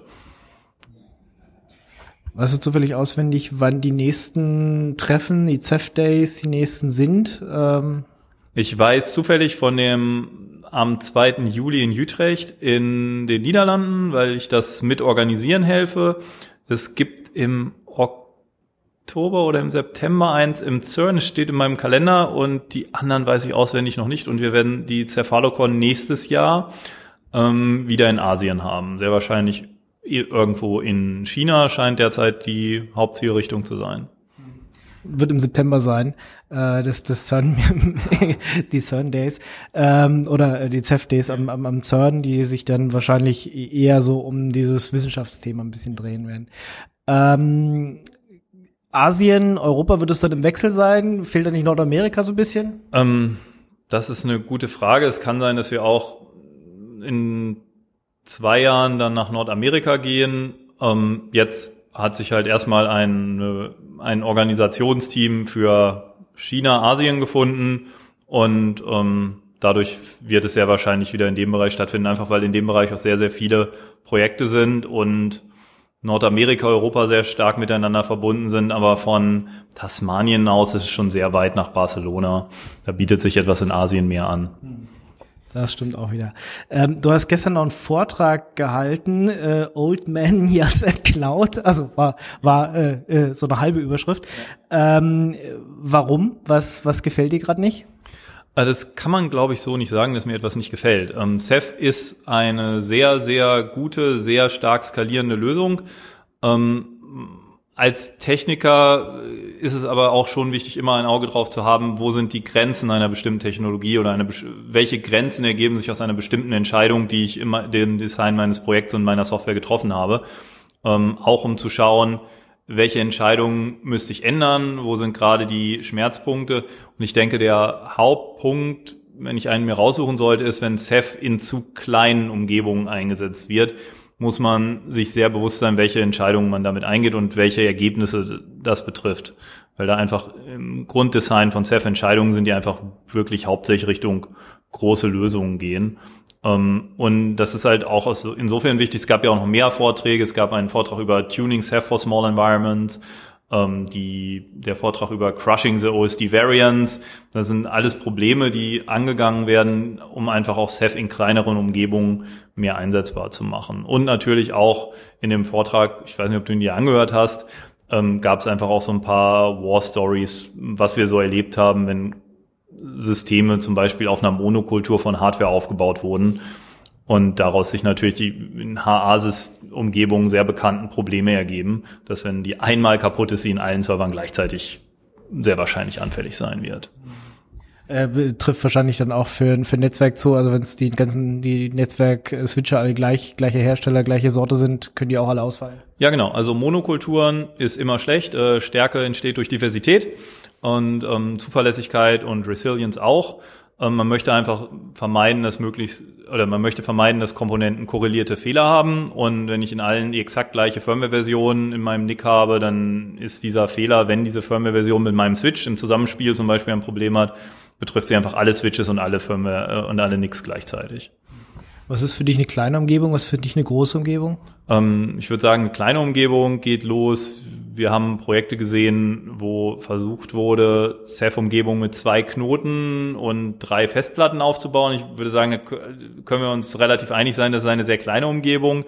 Speaker 2: Weißt du zufällig auswendig, wann die nächsten Treffen, die Ceph Days, die nächsten sind? Ähm,
Speaker 6: Ich weiß zufällig von dem am 2. Juli in Utrecht in den Niederlanden, weil ich das mit organisieren helfe. Es gibt im Oktober oder im September eins im CERN, es steht in meinem Kalender und die anderen weiß ich auswendig noch nicht. Und wir werden die Cephalocon nächstes Jahr ähm, wieder in Asien haben. Sehr wahrscheinlich irgendwo in China scheint derzeit die Hauptzielrichtung zu sein.
Speaker 2: Wird im September sein, äh, das, das CERN, (laughs) die CERN Days, ähm, oder äh, die CEF Days am, am, am CERN, die sich dann wahrscheinlich eher so um dieses Wissenschaftsthema ein bisschen drehen werden. Ähm, Asien, Europa wird es dann im Wechsel sein? Fehlt da nicht Nordamerika so ein bisschen?
Speaker 6: Ähm, das ist eine gute Frage. Es kann sein, dass wir auch in zwei Jahren dann nach Nordamerika gehen. Ähm, jetzt hat sich halt erstmal ein, ein Organisationsteam für China, Asien gefunden und ähm, dadurch wird es sehr wahrscheinlich wieder in dem Bereich stattfinden, einfach weil in dem Bereich auch sehr, sehr viele Projekte sind und Nordamerika, Europa sehr stark miteinander verbunden sind, aber von Tasmanien aus ist es schon sehr weit nach Barcelona. Da bietet sich etwas in Asien mehr an.
Speaker 2: Das stimmt auch wieder. Ähm, du hast gestern noch einen Vortrag gehalten, äh, Old Man (laughs) Yes at Cloud, also war, war äh, äh, so eine halbe Überschrift. Ähm, warum? Was, was gefällt dir gerade nicht?
Speaker 6: Also das kann man, glaube ich, so nicht sagen, dass mir etwas nicht gefällt. Ähm, Ceph ist eine sehr, sehr gute, sehr stark skalierende Lösung. Ähm, als Techniker ist es aber auch schon wichtig, immer ein Auge drauf zu haben, wo sind die Grenzen einer bestimmten Technologie oder eine, welche Grenzen ergeben sich aus einer bestimmten Entscheidung, die ich immer dem Design meines Projekts und meiner Software getroffen habe. Ähm, auch um zu schauen, welche Entscheidungen müsste ich ändern, wo sind gerade die Schmerzpunkte. Und ich denke, der Hauptpunkt, wenn ich einen mir raussuchen sollte, ist, wenn Ceph in zu kleinen Umgebungen eingesetzt wird, muss man sich sehr bewusst sein, welche Entscheidungen man damit eingeht und welche Ergebnisse das betrifft. Weil da einfach im Grunddesign von Ceph Entscheidungen sind, die einfach wirklich hauptsächlich Richtung große Lösungen gehen. Ähm, und das ist halt auch insofern wichtig. Es gab ja auch noch mehr Vorträge. Es gab einen Vortrag über Tuning Ceph for Small Environments ähm, die, der Vortrag über Crushing the OSD Variants. Das sind alles Probleme, die angegangen werden, um einfach auch Ceph in kleineren Umgebungen mehr einsetzbar zu machen. Und natürlich auch in dem Vortrag, ich weiß nicht, ob du ihn dir angehört hast, ähm, gab es einfach auch so ein paar War Stories, was wir so erlebt haben, wenn Systeme zum Beispiel auf einer Monokultur von Hardware aufgebaut wurden und daraus sich natürlich die in HA-Umgebungen sehr bekannten Probleme ergeben, dass wenn die einmal kaputt ist, sie in allen Servern gleichzeitig sehr wahrscheinlich anfällig sein wird.
Speaker 2: Äh, trifft wahrscheinlich dann auch für, für Netzwerk zu, also wenn es die ganzen, die Netzwerk-Switcher alle gleich, gleiche Hersteller, gleiche Sorte sind, können die auch alle ausfallen.
Speaker 6: Ja, genau. Also Monokulturen ist immer schlecht. Äh, Stärke entsteht durch Diversität und ähm, Zuverlässigkeit und Resilience auch. Ähm, man möchte einfach vermeiden, dass möglichst, oder man möchte vermeiden, dass Komponenten korrelierte Fehler haben. Und wenn ich in allen die exakt gleiche Firmware-Version in meinem NIC habe, dann ist dieser Fehler, wenn diese Firmware-Version mit meinem Switch im Zusammenspiel zum Beispiel ein Problem hat, betrifft sie einfach alle Switches und alle Firmware äh, und alle NICs gleichzeitig.
Speaker 2: Was ist für dich eine kleine Umgebung? Was ist für dich eine große Umgebung?
Speaker 6: Ähm, ich würde sagen, eine kleine Umgebung geht los wir haben Projekte gesehen, wo versucht wurde, Ceph-Umgebung mit zwei Knoten und drei Festplatten aufzubauen. Ich würde sagen, da können wir uns relativ einig sein, das ist eine sehr kleine Umgebung.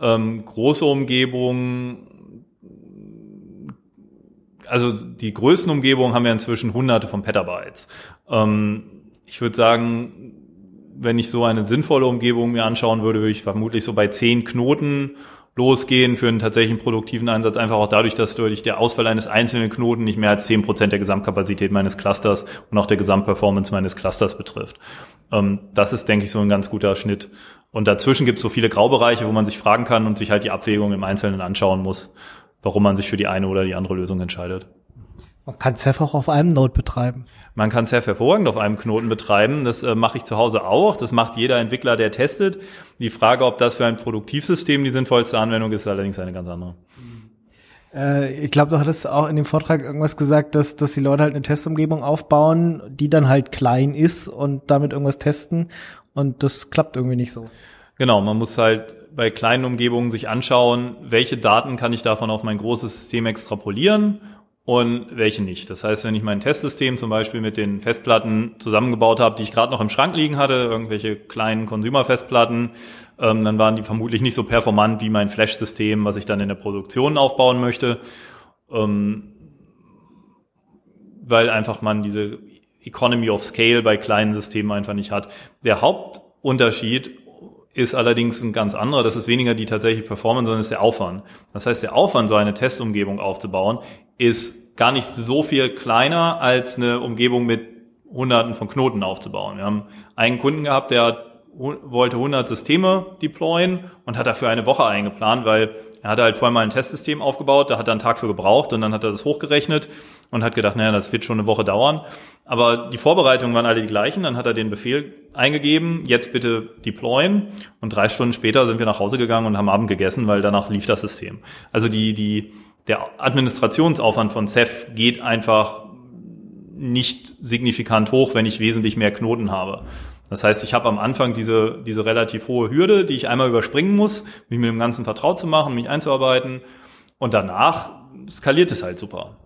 Speaker 6: Ähm, große Umgebung, also die größten Umgebungen haben wir inzwischen hunderte von Petabytes. Ähm, ich würde sagen, wenn ich so eine sinnvolle Umgebung mir anschauen würde, würde ich vermutlich so bei zehn Knoten losgehen für einen tatsächlichen produktiven Einsatz, einfach auch dadurch, dass durch der Ausfall eines einzelnen Knoten nicht mehr als zehn Prozent der Gesamtkapazität meines Clusters und auch der Gesamtperformance meines Clusters betrifft. Ähm, das ist, denke ich, so ein ganz guter Schnitt. Und dazwischen gibt es so viele Graubereiche, wo man sich fragen kann und sich halt die Abwägung im Einzelnen anschauen muss, warum man sich für die eine oder die andere Lösung entscheidet.
Speaker 2: Man kann Ceph auch auf einem Node betreiben.
Speaker 6: Man kann Ceph hervorragend auf einem Knoten betreiben. Das äh, mache ich zu Hause auch. Das macht jeder Entwickler, der testet. Die Frage, ob das für ein Produktivsystem die sinnvollste Anwendung ist, ist allerdings eine ganz andere.
Speaker 2: Äh, ich glaube, du hattest auch in dem Vortrag irgendwas gesagt, dass, dass die Leute halt eine Testumgebung aufbauen, die dann halt klein ist und damit irgendwas testen. Und das klappt irgendwie nicht so.
Speaker 6: Genau, man muss halt bei kleinen Umgebungen sich anschauen, welche Daten kann ich davon auf mein großes System extrapolieren und welche nicht. Das heißt, wenn ich mein Testsystem zum Beispiel mit den Festplatten zusammengebaut habe, die ich gerade noch im Schrank liegen hatte, irgendwelche kleinen Consumer-Festplatten, ähm, dann waren die vermutlich nicht so performant wie mein Flash-System, was ich dann in der Produktion aufbauen möchte, ähm, weil einfach man diese Economy of Scale bei kleinen Systemen einfach nicht hat. Der Hauptunterschied ist allerdings ein ganz anderer. Das ist weniger die tatsächliche Performance, sondern ist der Aufwand. Das heißt, der Aufwand, so eine Testumgebung aufzubauen, ist gar nicht so viel kleiner als eine Umgebung mit Hunderten von Knoten aufzubauen. Wir haben einen Kunden gehabt, der wollte 100 Systeme deployen und hat dafür eine Woche eingeplant, weil er hatte halt vorher mal ein Testsystem aufgebaut, da hat er einen Tag für gebraucht und dann hat er das hochgerechnet und hat gedacht, naja, das wird schon eine Woche dauern. Aber die Vorbereitungen waren alle die gleichen, dann hat er den Befehl eingegeben, jetzt bitte deployen und drei Stunden später sind wir nach Hause gegangen und haben Abend gegessen, weil danach lief das System. Also die, die, der Administrationsaufwand von Ceph geht einfach nicht signifikant hoch, wenn ich wesentlich mehr Knoten habe. Das heißt, ich habe am Anfang diese, diese relativ hohe Hürde, die ich einmal überspringen muss, mich mit dem Ganzen vertraut zu machen, mich einzuarbeiten. Und danach skaliert es halt super.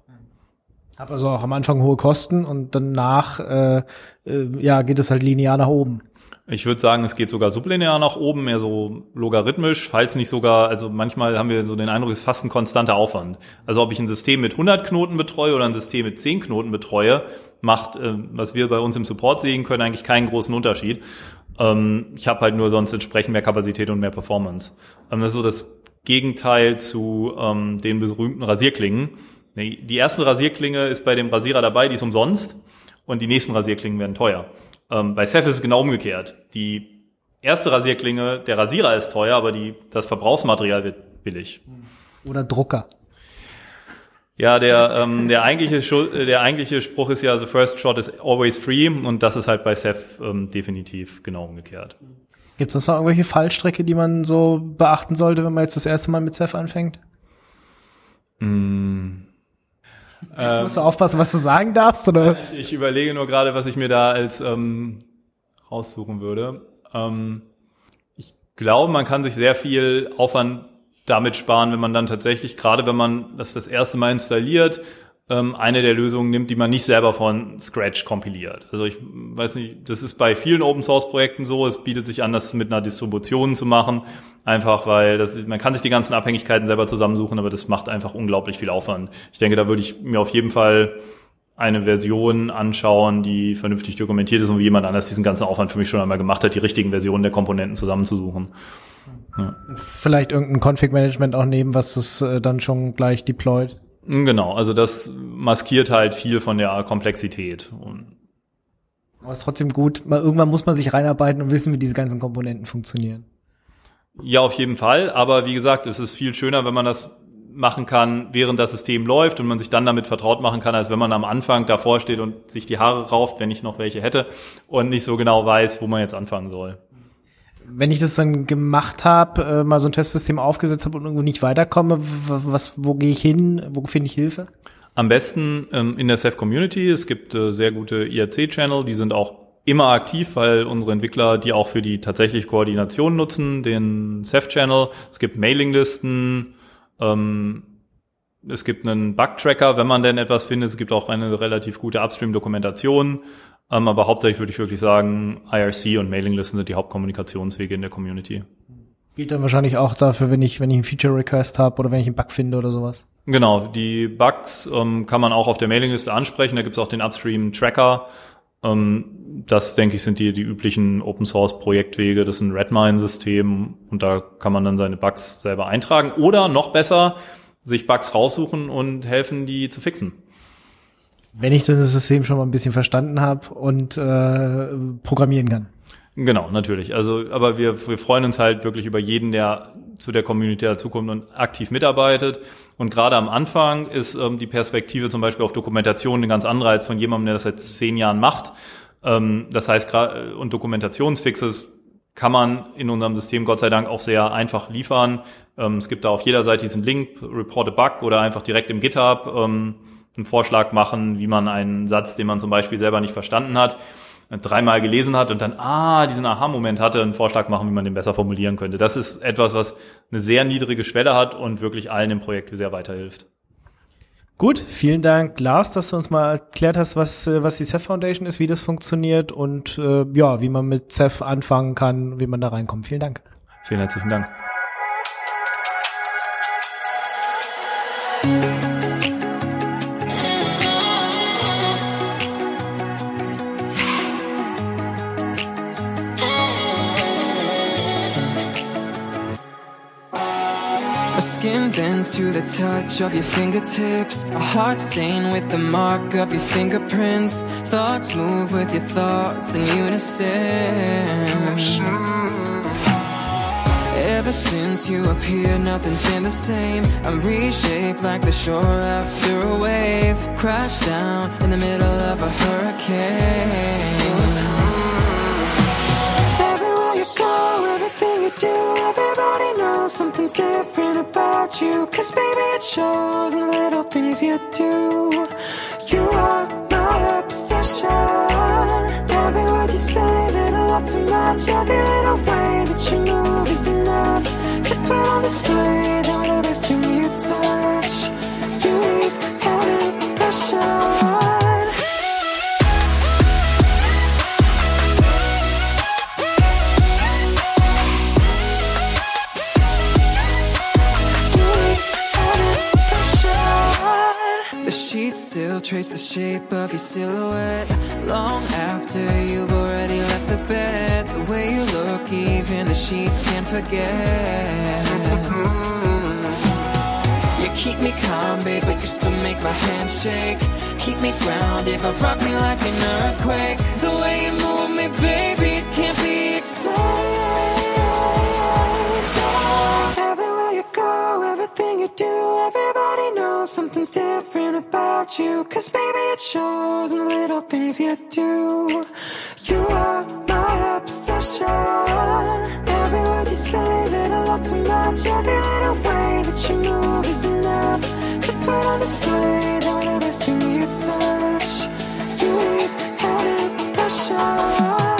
Speaker 2: Hab also auch am Anfang hohe Kosten und danach äh, äh, ja, geht es halt linear nach oben.
Speaker 6: Ich würde sagen, es geht sogar sublinear nach oben, mehr so logarithmisch, falls nicht sogar, also manchmal haben wir so den Eindruck, es ist fast ein konstanter Aufwand. Also ob ich ein System mit 100 Knoten betreue oder ein System mit 10 Knoten betreue, macht, äh, was wir bei uns im Support sehen können, eigentlich keinen großen Unterschied. Ähm, ich habe halt nur sonst entsprechend mehr Kapazität und mehr Performance. Ähm, das ist so das Gegenteil zu ähm, den berühmten Rasierklingen. Die erste Rasierklinge ist bei dem Rasierer dabei, die ist umsonst und die nächsten Rasierklingen werden teuer. Ähm, bei Ceph ist es genau umgekehrt. Die erste Rasierklinge, der Rasierer ist teuer, aber die, das Verbrauchsmaterial wird billig.
Speaker 2: Oder Drucker.
Speaker 6: Ja, der, ähm, der, eigentliche, der eigentliche Spruch ist ja, the first shot is always free und das ist halt bei Ceph ähm, definitiv genau umgekehrt.
Speaker 2: Gibt es noch irgendwelche Fallstrecke, die man so beachten sollte, wenn man jetzt das erste Mal mit Ceph anfängt?
Speaker 6: Mm.
Speaker 2: Ähm, musst du aufpassen, was du sagen darfst, oder was?
Speaker 6: Ich überlege nur gerade, was ich mir da als ähm, raussuchen würde. Ähm, ich glaube, man kann sich sehr viel Aufwand damit sparen, wenn man dann tatsächlich, gerade wenn man das das erste Mal installiert, ähm, eine der Lösungen nimmt, die man nicht selber von Scratch kompiliert. Also ich weiß nicht, das ist bei vielen Open Source Projekten so, es bietet sich an, das mit einer Distribution zu machen, einfach weil das man kann sich die ganzen Abhängigkeiten selber zusammensuchen, aber das macht einfach unglaublich viel Aufwand. Ich denke, da würde ich mir auf jeden Fall eine Version anschauen, die vernünftig dokumentiert ist und wie jemand anders diesen ganzen Aufwand für mich schon einmal gemacht hat, die richtigen Versionen der Komponenten zusammenzusuchen.
Speaker 2: Ja. Vielleicht irgendein Config-Management auch nehmen, was es äh, dann schon gleich deployt.
Speaker 6: Genau, also das maskiert halt viel von der Komplexität. Und
Speaker 2: Aber ist trotzdem gut. Mal, irgendwann muss man sich reinarbeiten und wissen, wie diese ganzen Komponenten funktionieren.
Speaker 6: Ja, auf jeden Fall. Aber wie gesagt, es ist viel schöner, wenn man das machen kann, während das System läuft und man sich dann damit vertraut machen kann, als wenn man am Anfang davor steht und sich die Haare rauft, wenn ich noch welche hätte und nicht so genau weiß, wo man jetzt anfangen soll
Speaker 2: wenn ich das dann gemacht habe, äh, mal so ein Testsystem aufgesetzt habe und irgendwo nicht weiterkomme, was, wo gehe ich hin, wo finde ich Hilfe?
Speaker 6: Am besten ähm, in der Ceph Community. Es gibt äh, sehr gute IRC-Channel, die sind auch immer aktiv, weil unsere Entwickler die auch für die tatsächlich Koordination nutzen, den Ceph-Channel. Es gibt Mailinglisten, ähm, es gibt einen Bug-Tracker, wenn man denn etwas findet. Es gibt auch eine relativ gute Upstream-Dokumentation. Ähm, aber hauptsächlich würde ich wirklich sagen, IRC und Mailinglisten sind die Hauptkommunikationswege in der Community.
Speaker 2: Gilt dann wahrscheinlich auch dafür, wenn ich, wenn ich einen Feature-Request habe oder wenn ich einen Bug finde oder sowas.
Speaker 6: Genau, die Bugs ähm, kann man auch auf der Mailingliste ansprechen. Da gibt es auch den Upstream-Tracker. Ähm, das, denke ich, sind die, die üblichen Open-Source-Projektwege. Das ist ein Redmine-System und da kann man dann seine Bugs selber eintragen. Oder noch besser, sich Bugs raussuchen und helfen, die zu fixen
Speaker 2: wenn ich das System schon mal ein bisschen verstanden habe und äh, programmieren kann.
Speaker 6: Genau, natürlich. Also, aber wir, wir freuen uns halt wirklich über jeden, der zu der Community dazukommt und aktiv mitarbeitet. Und gerade am Anfang ist ähm, die Perspektive zum Beispiel auf Dokumentation eine ganz andere als von jemandem, der das seit zehn Jahren macht. Ähm, das heißt, und Dokumentationsfixes kann man in unserem System Gott sei Dank auch sehr einfach liefern. Ähm, es gibt da auf jeder Seite diesen Link, Report a Bug oder einfach direkt im GitHub. Ähm, einen Vorschlag machen, wie man einen Satz, den man zum Beispiel selber nicht verstanden hat, dreimal gelesen hat und dann, ah, diesen Aha-Moment hatte, einen Vorschlag machen, wie man den besser formulieren könnte. Das ist etwas, was eine sehr niedrige Schwelle hat und wirklich allen im Projekt sehr weiterhilft.
Speaker 2: Gut, vielen Dank, Lars, dass du uns mal erklärt hast, was, äh, was die Ceph Foundation ist, wie das funktioniert und äh, ja, wie man mit Ceph anfangen kann, wie man da reinkommt. Vielen Dank.
Speaker 6: Vielen herzlichen Dank.
Speaker 7: My skin bends to the touch of your fingertips. A heart stained with the mark of your fingerprints. Thoughts move with your thoughts in unison. Ever since you appeared, nothing's been the same. I'm reshaped like the shore after a wave. Crash down in the middle of a hurricane. Everywhere you go, everything you do, everybody something's different about you. Cause baby, it shows in little things you do. You are my obsession. Every word you say, little lot too much. Every little way that you move is enough to put on display that everything you touch. You leave an impression. Still trace the shape of your silhouette. Long after you've already left the bed The way you look, even the sheets can't forget. You keep me calm, babe, but you still make my hands shake. Keep me grounded, but rock me like an earthquake. The way you move me, baby, can't be explained do, everybody knows something's different about you. Cause baby, it shows in the little things you do. You are my obsession. Every word you say, little or too much. Every little way that you move is enough to put on display that everything you touch. You leave out impression.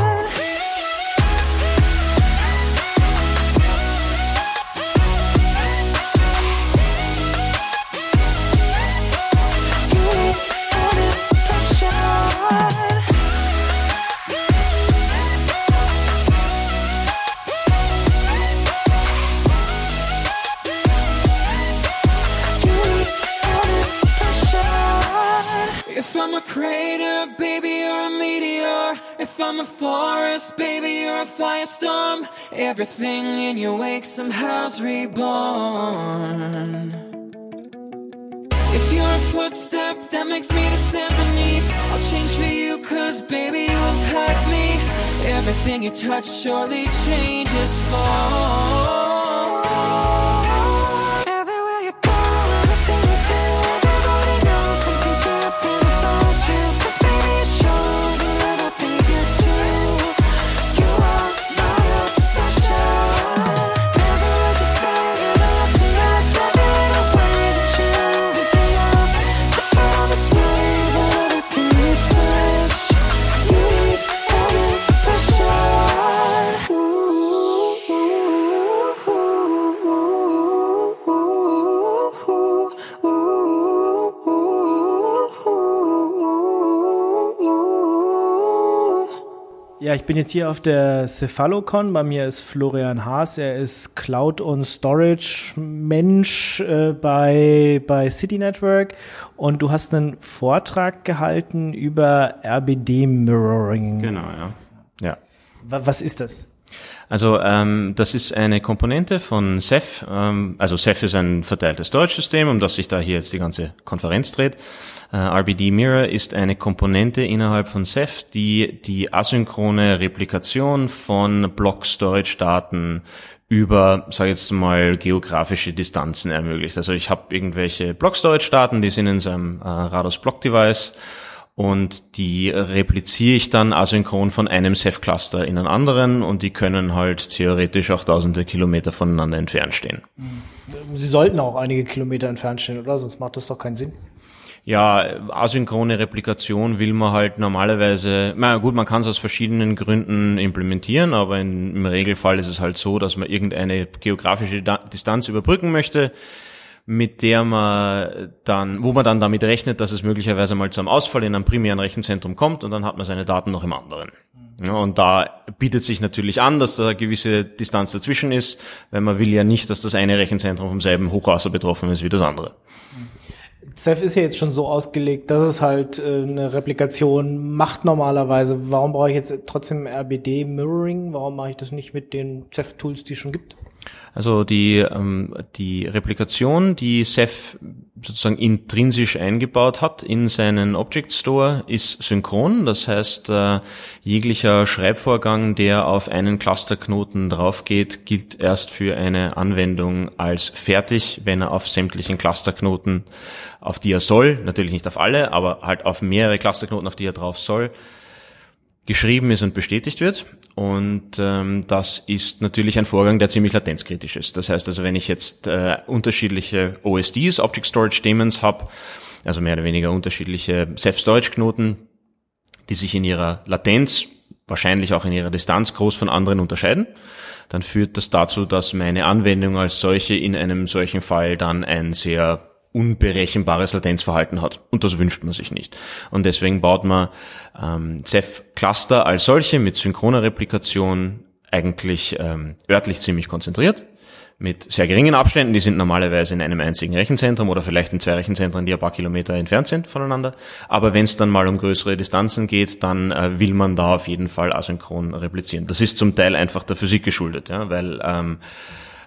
Speaker 7: I'm a crater, baby, you're a meteor. If I'm a forest, baby, you're a firestorm. Everything in your wake somehow's reborn. If you're a footstep that makes me the sand beneath, I'll change for you, cause baby, you impact me. Everything you touch surely changes form.
Speaker 2: Ja, ich bin jetzt hier auf der Cephalocon. Bei mir ist Florian Haas. Er ist Cloud- und Storage-Mensch äh, bei, bei City Network. Und du hast einen Vortrag gehalten über RBD-Mirroring.
Speaker 8: Genau, ja. Ja.
Speaker 2: Wa- Was ist das?
Speaker 8: Also ähm, das ist eine Komponente von Ceph. Ähm, also Ceph ist ein verteiltes Storage-System, um das sich da hier jetzt die ganze Konferenz dreht. Äh, RBD Mirror ist eine Komponente innerhalb von Ceph, die die asynchrone Replikation von Block-Storage-Daten über, sage jetzt mal, geografische Distanzen ermöglicht. Also ich habe irgendwelche Block-Storage-Daten, die sind in so einem äh, Rados Block-Device und die repliziere ich dann asynchron von einem Ceph-Cluster in einen anderen und die können halt theoretisch auch tausende Kilometer voneinander entfernt stehen.
Speaker 2: Sie sollten auch einige Kilometer entfernt stehen, oder? Sonst macht das doch keinen Sinn.
Speaker 8: Ja, asynchrone Replikation will man halt normalerweise, na gut, man kann es aus verschiedenen Gründen implementieren, aber in, im Regelfall ist es halt so, dass man irgendeine geografische Distanz überbrücken möchte, mit der man dann, wo man dann damit rechnet, dass es möglicherweise mal zu einem Ausfall in einem primären Rechenzentrum kommt und dann hat man seine Daten noch im anderen. Und da bietet sich natürlich an, dass da eine gewisse Distanz dazwischen ist, weil man will ja nicht, dass das eine Rechenzentrum vom selben Hochwasser betroffen ist wie das andere.
Speaker 2: Ceph ist ja jetzt schon so ausgelegt, dass es halt äh, eine Replikation macht normalerweise. Warum brauche ich jetzt trotzdem RBD Mirroring? Warum mache ich das nicht mit den Ceph-Tools, die es schon gibt?
Speaker 8: Also die, ähm, die Replikation, die Ceph sozusagen intrinsisch eingebaut hat in seinen Object Store, ist synchron. Das heißt, äh, jeglicher Schreibvorgang, der auf einen Clusterknoten draufgeht, gilt erst für eine Anwendung als fertig, wenn er auf sämtlichen Clusterknoten, auf die er soll, natürlich nicht auf alle, aber halt auf mehrere Clusterknoten, auf die er drauf soll, geschrieben ist und bestätigt wird. Und ähm, das ist natürlich ein Vorgang, der ziemlich latenzkritisch ist. Das heißt also, wenn ich jetzt äh, unterschiedliche OSDs, Object Storage Daemons habe, also mehr oder weniger unterschiedliche Self-Storage-Knoten, die sich in ihrer Latenz, wahrscheinlich auch in ihrer Distanz groß von anderen unterscheiden, dann führt das dazu, dass meine Anwendung als solche in einem solchen Fall dann ein sehr unberechenbares Latenzverhalten hat. Und das wünscht man sich nicht. Und deswegen baut man ähm, Ceph-Cluster als solche mit synchroner Replikation eigentlich ähm, örtlich ziemlich konzentriert, mit sehr geringen Abständen. Die sind normalerweise in einem einzigen Rechenzentrum oder vielleicht in zwei Rechenzentren, die ein paar Kilometer entfernt sind voneinander. Aber wenn es dann mal um größere Distanzen geht, dann äh, will man da auf jeden Fall asynchron replizieren. Das ist zum Teil einfach der Physik geschuldet, ja, weil ähm,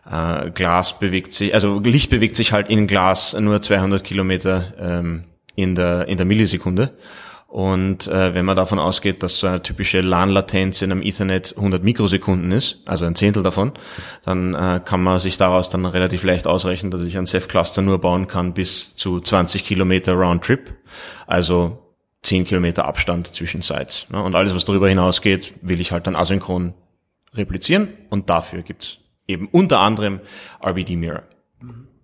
Speaker 8: äh, Glas bewegt sich, also Licht bewegt sich halt in Glas nur 200 Kilometer ähm, in der in der Millisekunde. Und äh, wenn man davon ausgeht, dass so eine typische LAN-Latenz in einem Ethernet 100 Mikrosekunden ist, also ein Zehntel davon, dann äh, kann man sich daraus dann relativ leicht ausrechnen, dass ich ein Ceph-Cluster nur bauen kann bis zu 20 Kilometer Roundtrip, also 10 Kilometer Abstand zwischen Sites. Ne? Und alles, was darüber hinausgeht, will ich halt dann asynchron replizieren und dafür gibt's eben unter anderem RBD Mirror.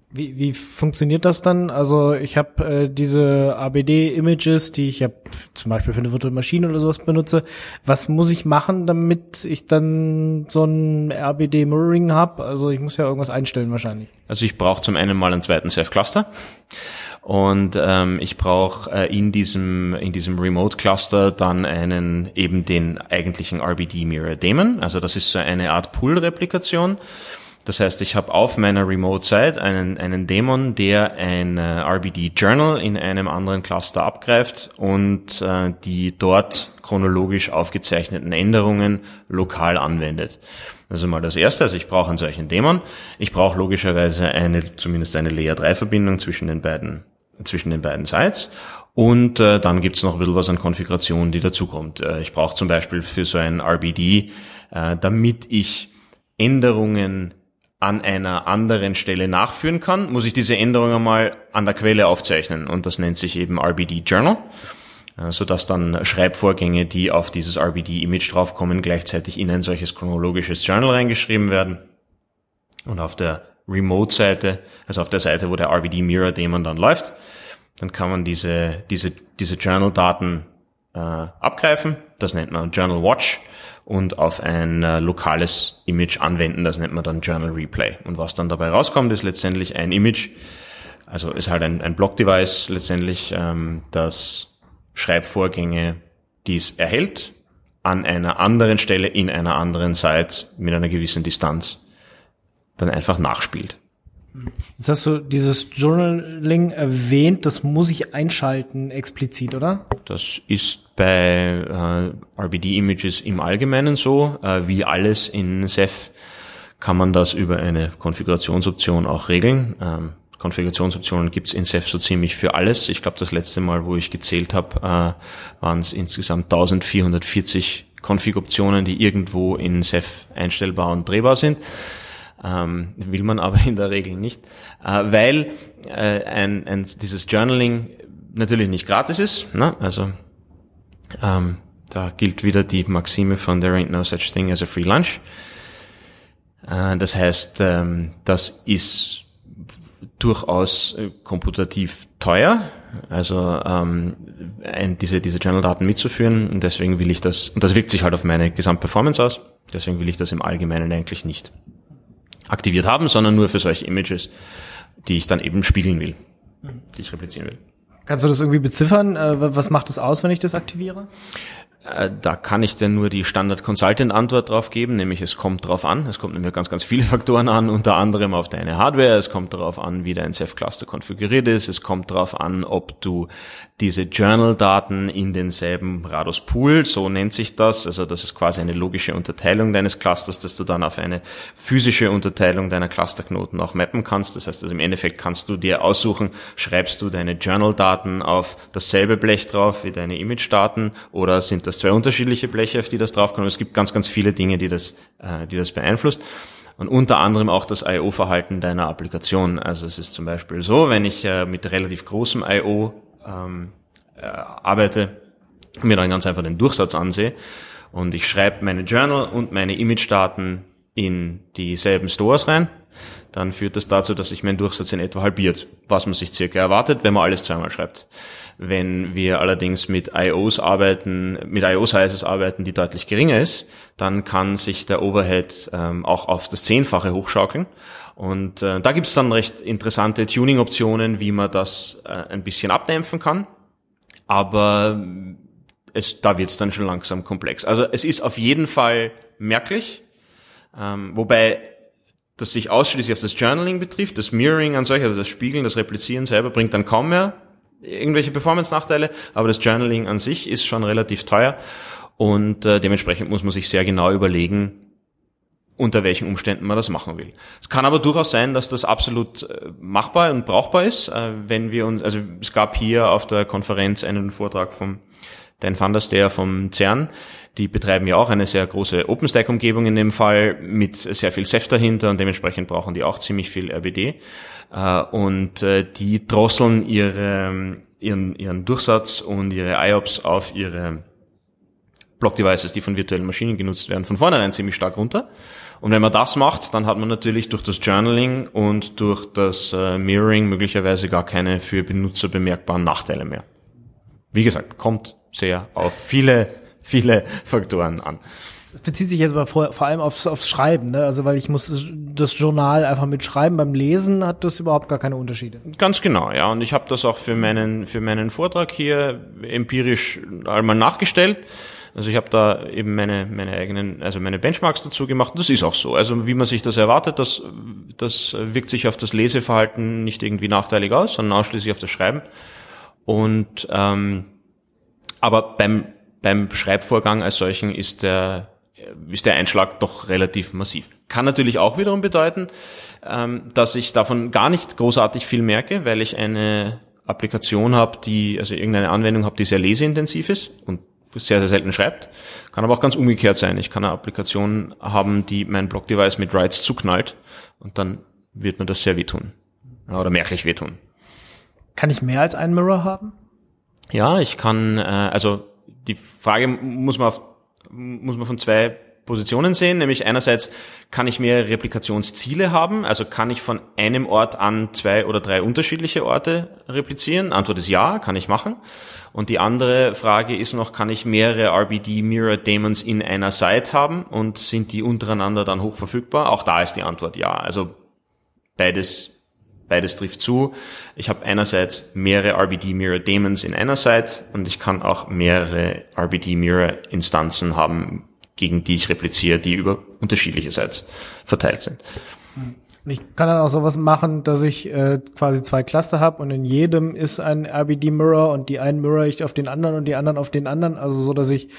Speaker 2: Wie, wie funktioniert das dann? Also ich habe äh, diese ABD-Images, die ich ja zum Beispiel für eine virtuelle Maschine oder sowas benutze. Was muss ich machen, damit ich dann so ein RBD-Mirroring habe? Also ich muss ja irgendwas einstellen wahrscheinlich.
Speaker 8: Also ich brauche zum einen mal einen zweiten Ceph-Cluster und ähm, ich brauche äh, in diesem in diesem Remote-Cluster dann einen eben den eigentlichen RBD Mirror Daemon. Also das ist so eine Art Pool-Replikation. Das heißt, ich habe auf meiner Remote-Site einen, einen Daemon, der ein äh, RBD-Journal in einem anderen Cluster abgreift und äh, die dort chronologisch aufgezeichneten Änderungen lokal anwendet. Also mal das Erste, also ich brauche einen solchen Daemon. Ich brauche logischerweise eine, zumindest eine Layer-3-Verbindung zwischen den beiden zwischen den beiden Sites. Und äh, dann gibt's noch ein bisschen was an Konfiguration, die dazukommt. Äh, ich brauche zum Beispiel für so ein RBD, äh, damit ich Änderungen an einer anderen Stelle nachführen kann, muss ich diese Änderung einmal an der Quelle aufzeichnen und das nennt sich eben RBD Journal, äh, sodass dann Schreibvorgänge, die auf dieses RBD Image draufkommen, gleichzeitig in ein solches chronologisches Journal reingeschrieben werden. Und auf der Remote-Seite, also auf der Seite, wo der RBD Mirror Daemon dann läuft, dann kann man diese, diese, diese Journal-Daten äh, abgreifen. Das nennt man Journal Watch und auf ein äh, lokales Image anwenden. Das nennt man dann Journal Replay. Und was dann dabei rauskommt, ist letztendlich ein Image, also ist halt ein, ein Block-Device letztendlich, ähm, das Schreibvorgänge, die es erhält, an einer anderen Stelle in einer anderen Site mit einer gewissen Distanz dann einfach nachspielt.
Speaker 2: Jetzt hast du dieses Journaling erwähnt, das muss ich einschalten explizit, oder?
Speaker 8: Das ist bei äh, RBD-Images im Allgemeinen so. Äh, wie alles in Ceph kann man das über eine Konfigurationsoption auch regeln. Ähm, Konfigurationsoptionen gibt's in Ceph so ziemlich für alles. Ich glaube, das letzte Mal, wo ich gezählt habe, äh, waren es insgesamt 1440 Config-Optionen, die irgendwo in Ceph einstellbar und drehbar sind. Ähm, will man aber in der Regel nicht, äh, weil äh, ein, ein, dieses Journaling natürlich nicht gratis ist. Ne? Also ähm, da gilt wieder die Maxime von There ain't no such thing as a free lunch. Äh, das heißt, ähm, das ist durchaus äh, komputativ teuer, also ähm, ein, diese, diese Journal-Daten mitzuführen und deswegen will ich das, und das wirkt sich halt auf meine Gesamtperformance aus, deswegen will ich das im Allgemeinen eigentlich nicht aktiviert haben, sondern nur für solche Images, die ich dann eben spiegeln will, die ich replizieren will.
Speaker 2: Kannst du das irgendwie beziffern? Äh, was macht das aus, wenn ich das aktiviere?
Speaker 8: Äh, Da kann ich denn nur die Standard Consultant Antwort drauf geben, nämlich es kommt drauf an. Es kommt nämlich ganz, ganz viele (laughs) Faktoren an, unter anderem auf deine Hardware. Es kommt darauf an, wie dein Ceph Cluster konfiguriert ist. Es kommt darauf an, ob du diese Journal-Daten in denselben Rados Pool, so nennt sich das. Also das ist quasi eine logische Unterteilung deines Clusters, dass du dann auf eine physische Unterteilung deiner Clusterknoten auch mappen kannst. Das heißt, also im Endeffekt kannst du dir aussuchen, schreibst du deine Journal-Daten auf dasselbe Blech drauf wie deine Image-Daten oder sind das zwei unterschiedliche Bleche, auf die das draufkommt. Es gibt ganz, ganz viele Dinge, die das, äh, die das beeinflusst. Und unter anderem auch das I.O.-Verhalten deiner Applikation. Also es ist zum Beispiel so, wenn ich äh, mit relativ großem I.O. Ähm, äh, arbeite, mir dann ganz einfach den Durchsatz ansehe und ich schreibe meine Journal und meine Image-Daten in dieselben Stores rein, dann führt das dazu, dass sich mein Durchsatz in etwa halbiert, was man sich circa erwartet, wenn man alles zweimal schreibt. Wenn wir allerdings mit IOs arbeiten, mit IO-Sizes arbeiten, die deutlich geringer ist, dann kann sich der Overhead ähm, auch auf das Zehnfache hochschaukeln. Und äh, da gibt's dann recht interessante Tuning-Optionen, wie man das äh, ein bisschen abdämpfen kann. Aber es, da wird's dann schon langsam komplex. Also es ist auf jeden Fall merklich, ähm, wobei das sich ausschließlich auf das Journaling betrifft, das Mirroring an solch, also das Spiegeln, das Replizieren selber bringt dann kaum mehr irgendwelche Performance-Nachteile, aber das Journaling an sich ist schon relativ teuer und äh, dementsprechend muss man sich sehr genau überlegen, unter welchen Umständen man das machen will. Es kann aber durchaus sein, dass das absolut äh, machbar und brauchbar ist, äh, wenn wir uns, also es gab hier auf der Konferenz einen Vortrag vom Dan van vom CERN, die betreiben ja auch eine sehr große OpenStack-Umgebung in dem Fall mit sehr viel Ceph dahinter und dementsprechend brauchen die auch ziemlich viel RBD. Äh, Und die drosseln ihre, ihren, ihren Durchsatz und ihre IOPS auf ihre Block-Devices, die von virtuellen Maschinen genutzt werden, von vornherein ziemlich stark runter. Und wenn man das macht, dann hat man natürlich durch das Journaling und durch das äh, Mirroring möglicherweise gar keine für Benutzer bemerkbaren Nachteile mehr. Wie gesagt, kommt sehr auf viele, viele Faktoren an.
Speaker 2: Das bezieht sich jetzt aber vor, vor allem aufs, aufs Schreiben, ne? Also weil ich muss das Journal einfach mitschreiben. Beim Lesen hat das überhaupt gar keine Unterschiede.
Speaker 8: Ganz genau, ja. Und ich habe das auch für meinen für meinen Vortrag hier empirisch einmal nachgestellt. Also ich habe da eben meine meine eigenen, also meine Benchmarks dazu gemacht. Das ist auch so. Also wie man sich das erwartet, das das wirkt sich auf das Leseverhalten nicht irgendwie nachteilig aus, sondern ausschließlich auf das Schreiben. Und ähm, aber beim beim Schreibvorgang als solchen ist der ist der Einschlag doch relativ massiv. Kann natürlich auch wiederum bedeuten, ähm, dass ich davon gar nicht großartig viel merke, weil ich eine Applikation habe, die, also irgendeine Anwendung habe, die sehr leseintensiv ist und sehr, sehr selten schreibt. Kann aber auch ganz umgekehrt sein. Ich kann eine Applikation haben, die mein Block-Device mit Writes zuknallt und dann wird mir das sehr wehtun. Oder merklich wehtun.
Speaker 2: Kann ich mehr als einen Mirror haben?
Speaker 8: Ja, ich kann, äh, also die Frage muss man auf, muss man von zwei Positionen sehen, nämlich einerseits kann ich mehrere Replikationsziele haben, also kann ich von einem Ort an zwei oder drei unterschiedliche Orte replizieren? Antwort ist ja, kann ich machen. Und die andere Frage ist noch, kann ich mehrere RBD Mirror Daemons in einer Site haben und sind die untereinander dann hoch verfügbar? Auch da ist die Antwort ja. Also beides Beides trifft zu. Ich habe einerseits mehrere RBD Mirror Daemons in einer Site und ich kann auch mehrere RBD Mirror Instanzen haben, gegen die ich repliziere, die über unterschiedliche Sites verteilt sind.
Speaker 2: Und ich kann dann auch sowas machen, dass ich äh, quasi zwei Cluster habe und in jedem ist ein RBD-Mirror und die einen mirror ich auf den anderen und die anderen auf den anderen, also so, dass ich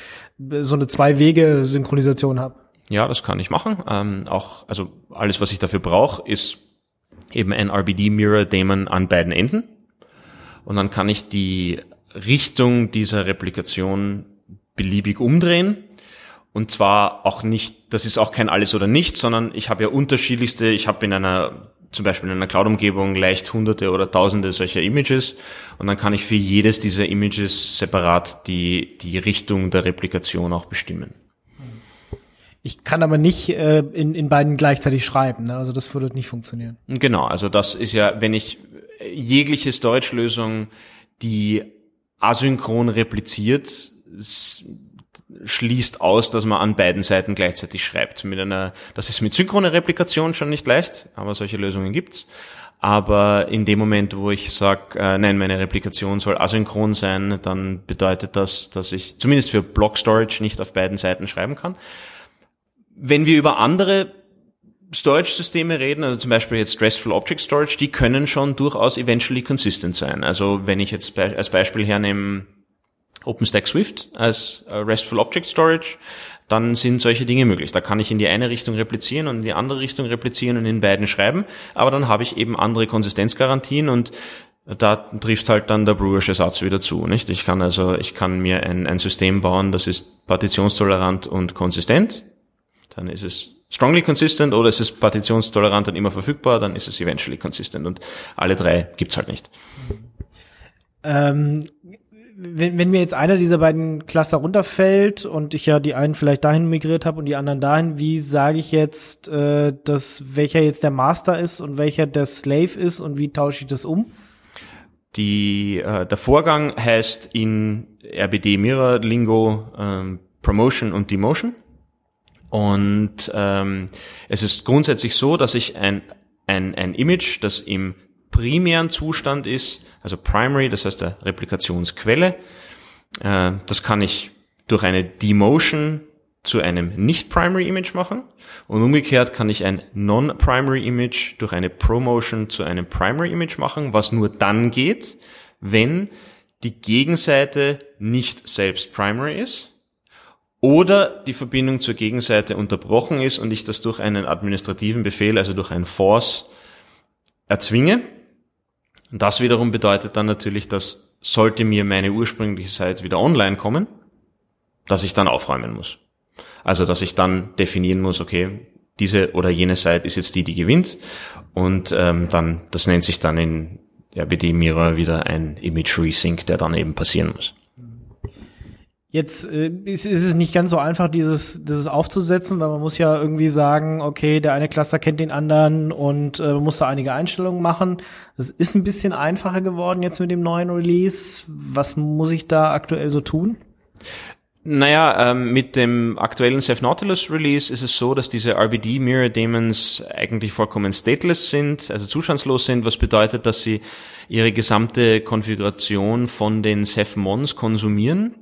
Speaker 2: äh, so eine Zwei-Wege-Synchronisation habe.
Speaker 8: Ja, das kann ich machen. Ähm, auch, also alles, was ich dafür brauche, ist eben ein RBD Mirror Daemon an beiden Enden. Und dann kann ich die Richtung dieser Replikation beliebig umdrehen. Und zwar auch nicht, das ist auch kein alles oder nichts, sondern ich habe ja unterschiedlichste, ich habe in einer, zum Beispiel in einer Cloud-Umgebung leicht hunderte oder tausende solcher Images und dann kann ich für jedes dieser Images separat die, die Richtung der Replikation auch bestimmen.
Speaker 2: Ich kann aber nicht äh, in, in beiden gleichzeitig schreiben, ne? also das würde nicht funktionieren.
Speaker 8: Genau, also das ist ja, wenn ich jegliche Storage-Lösung, die asynchron repliziert, schließt aus, dass man an beiden Seiten gleichzeitig schreibt. Mit einer, das ist mit synchroner Replikation schon nicht leicht, aber solche Lösungen gibt's. Aber in dem Moment, wo ich sage, äh, nein, meine Replikation soll asynchron sein, dann bedeutet das, dass ich zumindest für Block Storage nicht auf beiden Seiten schreiben kann. Wenn wir über andere Storage-Systeme reden, also zum Beispiel jetzt RESTful Object Storage, die können schon durchaus eventually consistent sein. Also wenn ich jetzt als Beispiel hernehme OpenStack Swift als äh, RESTful Object Storage, dann sind solche Dinge möglich. Da kann ich in die eine Richtung replizieren und in die andere Richtung replizieren und in beiden schreiben, aber dann habe ich eben andere Konsistenzgarantien und da trifft halt dann der Brewersche Satz wieder zu, nicht? Ich kann also, ich kann mir ein, ein System bauen, das ist partitionstolerant und konsistent. Dann ist es strongly consistent oder es ist partitionstolerant und immer verfügbar, dann ist es eventually consistent und alle drei gibt's halt nicht.
Speaker 2: Ähm, wenn, wenn mir jetzt einer dieser beiden Cluster runterfällt und ich ja die einen vielleicht dahin migriert habe und die anderen dahin, wie sage ich jetzt, äh, dass welcher jetzt der Master ist und welcher der Slave ist und wie tausche ich das um?
Speaker 8: Die, äh, der Vorgang heißt in RBD Mirror Lingo ähm, Promotion und Demotion. Und ähm, es ist grundsätzlich so, dass ich ein, ein, ein Image, das im primären Zustand ist, also Primary, das heißt der Replikationsquelle, äh, das kann ich durch eine Demotion zu einem Nicht-Primary-Image machen und umgekehrt kann ich ein Non-Primary-Image durch eine Promotion zu einem Primary-Image machen, was nur dann geht, wenn die Gegenseite nicht selbst Primary ist oder die Verbindung zur Gegenseite unterbrochen ist und ich das durch einen administrativen Befehl, also durch ein Force, erzwinge. Und das wiederum bedeutet dann natürlich, dass sollte mir meine ursprüngliche Seite wieder online kommen, dass ich dann aufräumen muss. Also, dass ich dann definieren muss, okay, diese oder jene Seite ist jetzt die, die gewinnt. Und ähm, dann, das nennt sich dann in RBD Mirror wieder ein Image Resync, der dann eben passieren muss.
Speaker 2: Jetzt äh, ist, ist es nicht ganz so einfach, dieses, dieses aufzusetzen, weil man muss ja irgendwie sagen, okay, der eine Cluster kennt den anderen und äh, man muss da einige Einstellungen machen. Das ist ein bisschen einfacher geworden jetzt mit dem neuen Release. Was muss ich da aktuell so tun?
Speaker 8: Naja, ähm, mit dem aktuellen Ceph Nautilus Release ist es so, dass diese RBD Mirror Daemons eigentlich vollkommen stateless sind, also zustandslos sind, was bedeutet, dass sie ihre gesamte Konfiguration von den Ceph Mons konsumieren.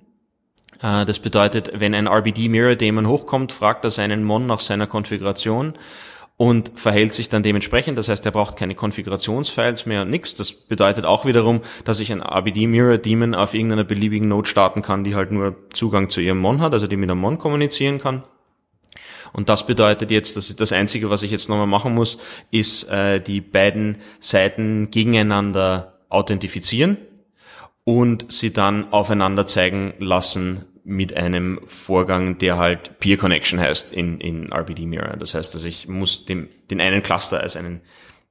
Speaker 8: Äh, Das bedeutet, wenn ein RBD Mirror Daemon hochkommt, fragt er seinen Mon nach seiner Konfiguration und verhält sich dann dementsprechend. Das heißt, er braucht keine Konfigurationsfiles mehr und nix. Das bedeutet auch wiederum, dass ich ein RBD Mirror Daemon auf irgendeiner beliebigen Node starten kann, die halt nur Zugang zu ihrem Mon hat, also die mit einem Mon kommunizieren kann. Und das bedeutet jetzt, dass das Einzige, was ich jetzt nochmal machen muss, ist äh, die beiden Seiten gegeneinander authentifizieren und sie dann aufeinander zeigen lassen mit einem Vorgang, der halt Peer Connection heißt in, in RBD Mirror. Das heißt, dass ich muss dem, den einen Cluster als einen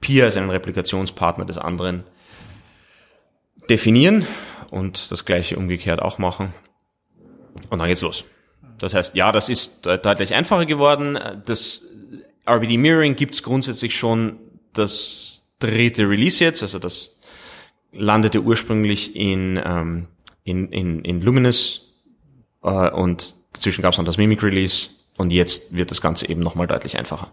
Speaker 8: Peer, als einen Replikationspartner des anderen definieren und das gleiche umgekehrt auch machen. Und dann geht's los. Das heißt, ja, das ist de- deutlich einfacher geworden. Das RBD Mirroring gibt's grundsätzlich schon das dritte Release jetzt, also das landete ursprünglich in, ähm, in, in, in Luminous äh, und dazwischen gab es noch das Mimic Release und jetzt wird das Ganze eben nochmal deutlich einfacher.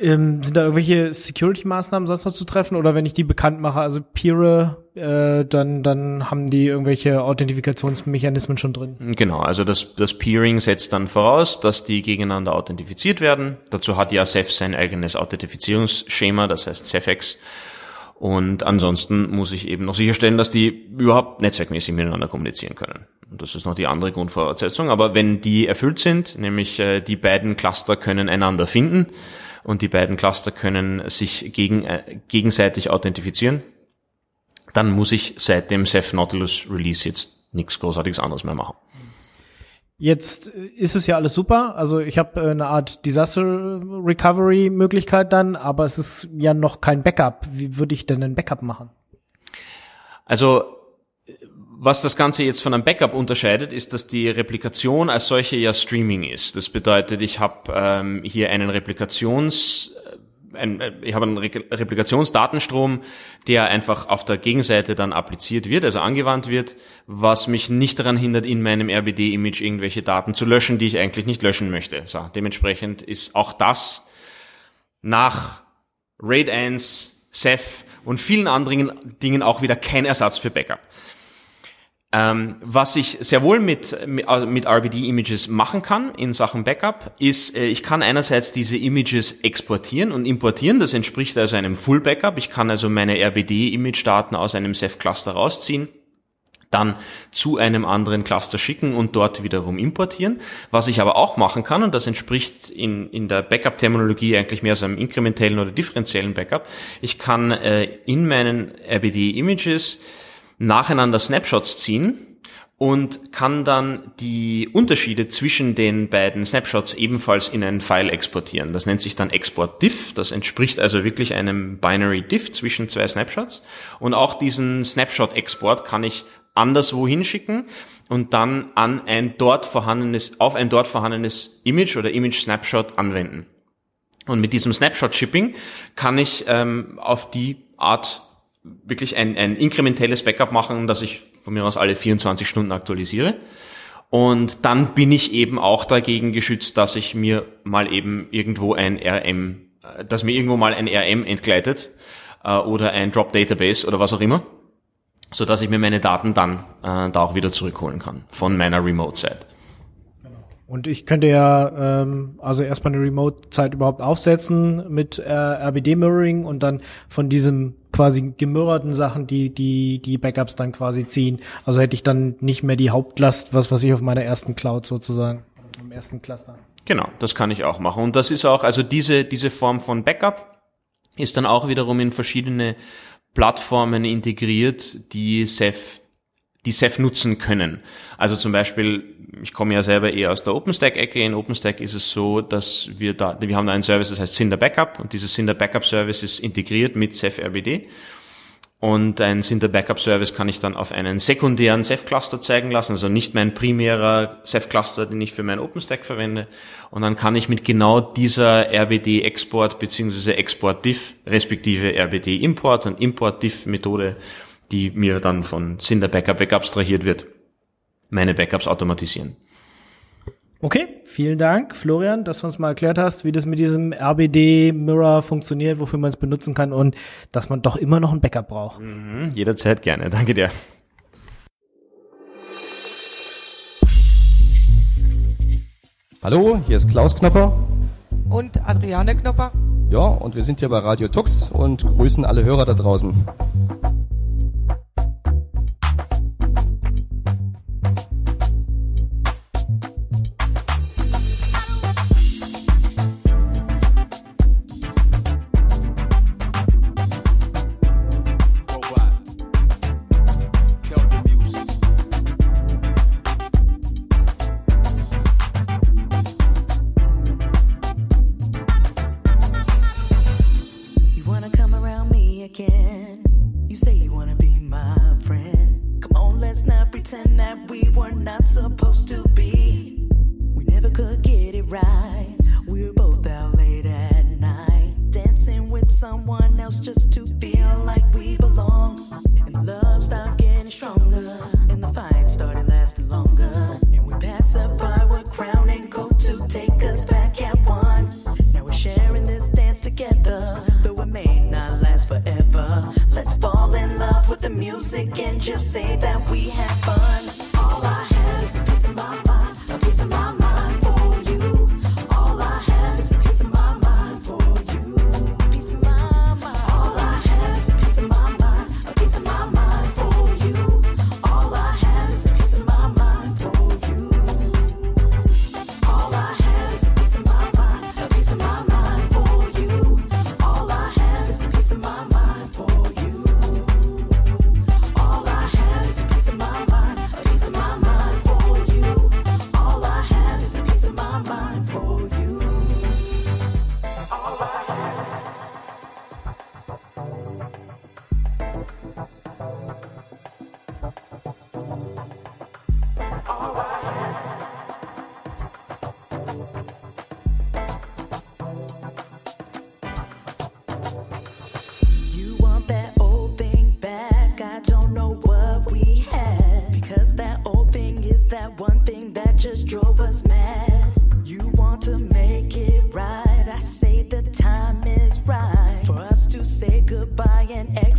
Speaker 2: Ähm, sind da irgendwelche Security-Maßnahmen sonst noch zu treffen? Oder wenn ich die bekannt mache, also Peere, äh, dann, dann haben die irgendwelche Authentifikationsmechanismen schon drin?
Speaker 8: Genau, also das, das Peering setzt dann voraus, dass die gegeneinander authentifiziert werden. Dazu hat ja Ceph sein eigenes Authentifizierungsschema, das heißt Cephx. Und ansonsten muss ich eben noch sicherstellen, dass die überhaupt netzwerkmäßig miteinander kommunizieren können. Und das ist noch die andere Grundvoraussetzung. Aber wenn die erfüllt sind, nämlich äh, die beiden Cluster können einander finden und die beiden Cluster können sich gegen, äh, gegenseitig authentifizieren, dann muss ich seit dem Ceph Nautilus Release jetzt nichts Großartiges anderes mehr machen.
Speaker 2: Jetzt äh, ist es ja alles super. Also ich habe äh, eine Art Disaster Recovery Möglichkeit dann, aber es ist ja noch kein Backup. Wie würde ich denn ein Backup machen?
Speaker 8: Also was das Ganze jetzt von einem Backup unterscheidet, ist, dass die Replikation als solche ja Streaming ist. Das bedeutet, ich habe ähm, hier einen Replikations ein, äh, ich habe einen Re Replikationsdatenstrom, der einfach auf der Gegenseite dann appliziert wird, also angewandt wird, was mich nicht daran hindert, in meinem RBD-Image irgendwelche Daten zu löschen, die ich eigentlich nicht löschen möchte. So, dementsprechend ist auch das nach RAID 1, Ceph und vielen anderen Dingen auch wieder kein Ersatz für Backup. Ähm, was ich sehr wohl mit, mit, mit RBD-Images machen kann in Sachen Backup, ist, äh, ich kann einerseits diese Images exportieren und importieren. Das entspricht also einem Full-Backup. Ich kann also meine RBD-Image-Daten aus einem Ceph-Cluster rausziehen dann zu einem anderen Cluster schicken und dort wiederum importieren. Was ich aber auch machen kann, und das entspricht in, in der Backup-Terminologie eigentlich mehr so einem inkrementellen oder differenziellen Backup, ich kann äh, in meinen RBD-Images nacheinander Snapshots ziehen und kann dann die Unterschiede zwischen den beiden Snapshots ebenfalls in ein File exportieren. Das nennt sich dann Export Diff. Das entspricht also wirklich einem Binary Diff zwischen zwei Snapshots. Und auch diesen Snapshot-Export kann ich anderswo hinschicken und dann an ein dort vorhandenes, auf ein dort vorhandenes Image oder Image Snapshot anwenden. Und mit diesem Snapshot-Shipping kann ich ähm, auf die Art wirklich ein, ein inkrementelles Backup machen, das ich von mir aus alle 24 Stunden aktualisiere. Und dann bin ich eben auch dagegen geschützt, dass ich mir mal eben irgendwo ein RM, äh, dass mir irgendwo mal ein RM entgleitet äh, oder ein Drop Database oder was auch immer, so dass ich mir meine Daten dann äh, da auch wieder zurückholen kann von meiner Remote-Site.
Speaker 2: Und ich könnte ja ähm, also erstmal eine Remote-Zeit überhaupt aufsetzen mit äh, RBD-Mirroring und dann von diesem quasi gemirrorten Sachen die die die Backups dann quasi ziehen. Also hätte ich dann nicht mehr die Hauptlast, was was ich auf meiner ersten Cloud sozusagen, am ersten Cluster.
Speaker 8: Genau, das kann ich auch machen. Und das ist auch, also diese, diese Form von Backup ist dann auch wiederum in verschiedene Plattformen integriert, die Ceph, die Ceph nutzen können. Also zum Beispiel, ich komme ja selber eher aus der OpenStack-Ecke. In OpenStack ist es so, dass wir da, wir haben da einen Service, das heißt Cinder Backup und dieses Cinder Backup Service ist integriert mit Ceph RBD. Und ein Cinder Backup Service kann ich dann auf einen sekundären Ceph Cluster zeigen lassen, also nicht mein primärer Ceph Cluster, den ich für meinen OpenStack verwende. Und dann kann ich mit genau dieser RBD Export bzw. Export Diff respektive RBD Import und Import Diff Methode, die mir dann von Cinder Backup wegabstrahiert wird, meine Backups automatisieren.
Speaker 2: Okay, vielen Dank, Florian, dass du uns mal erklärt hast, wie das mit diesem RBD Mirror funktioniert, wofür man es benutzen kann und dass man doch immer noch ein Backup braucht.
Speaker 8: Mhm, jederzeit gerne. Danke dir.
Speaker 9: Hallo, hier ist Klaus Knopper.
Speaker 10: Und Adriane Knopper.
Speaker 9: Ja, und wir sind hier bei Radio Tux und grüßen alle Hörer da draußen.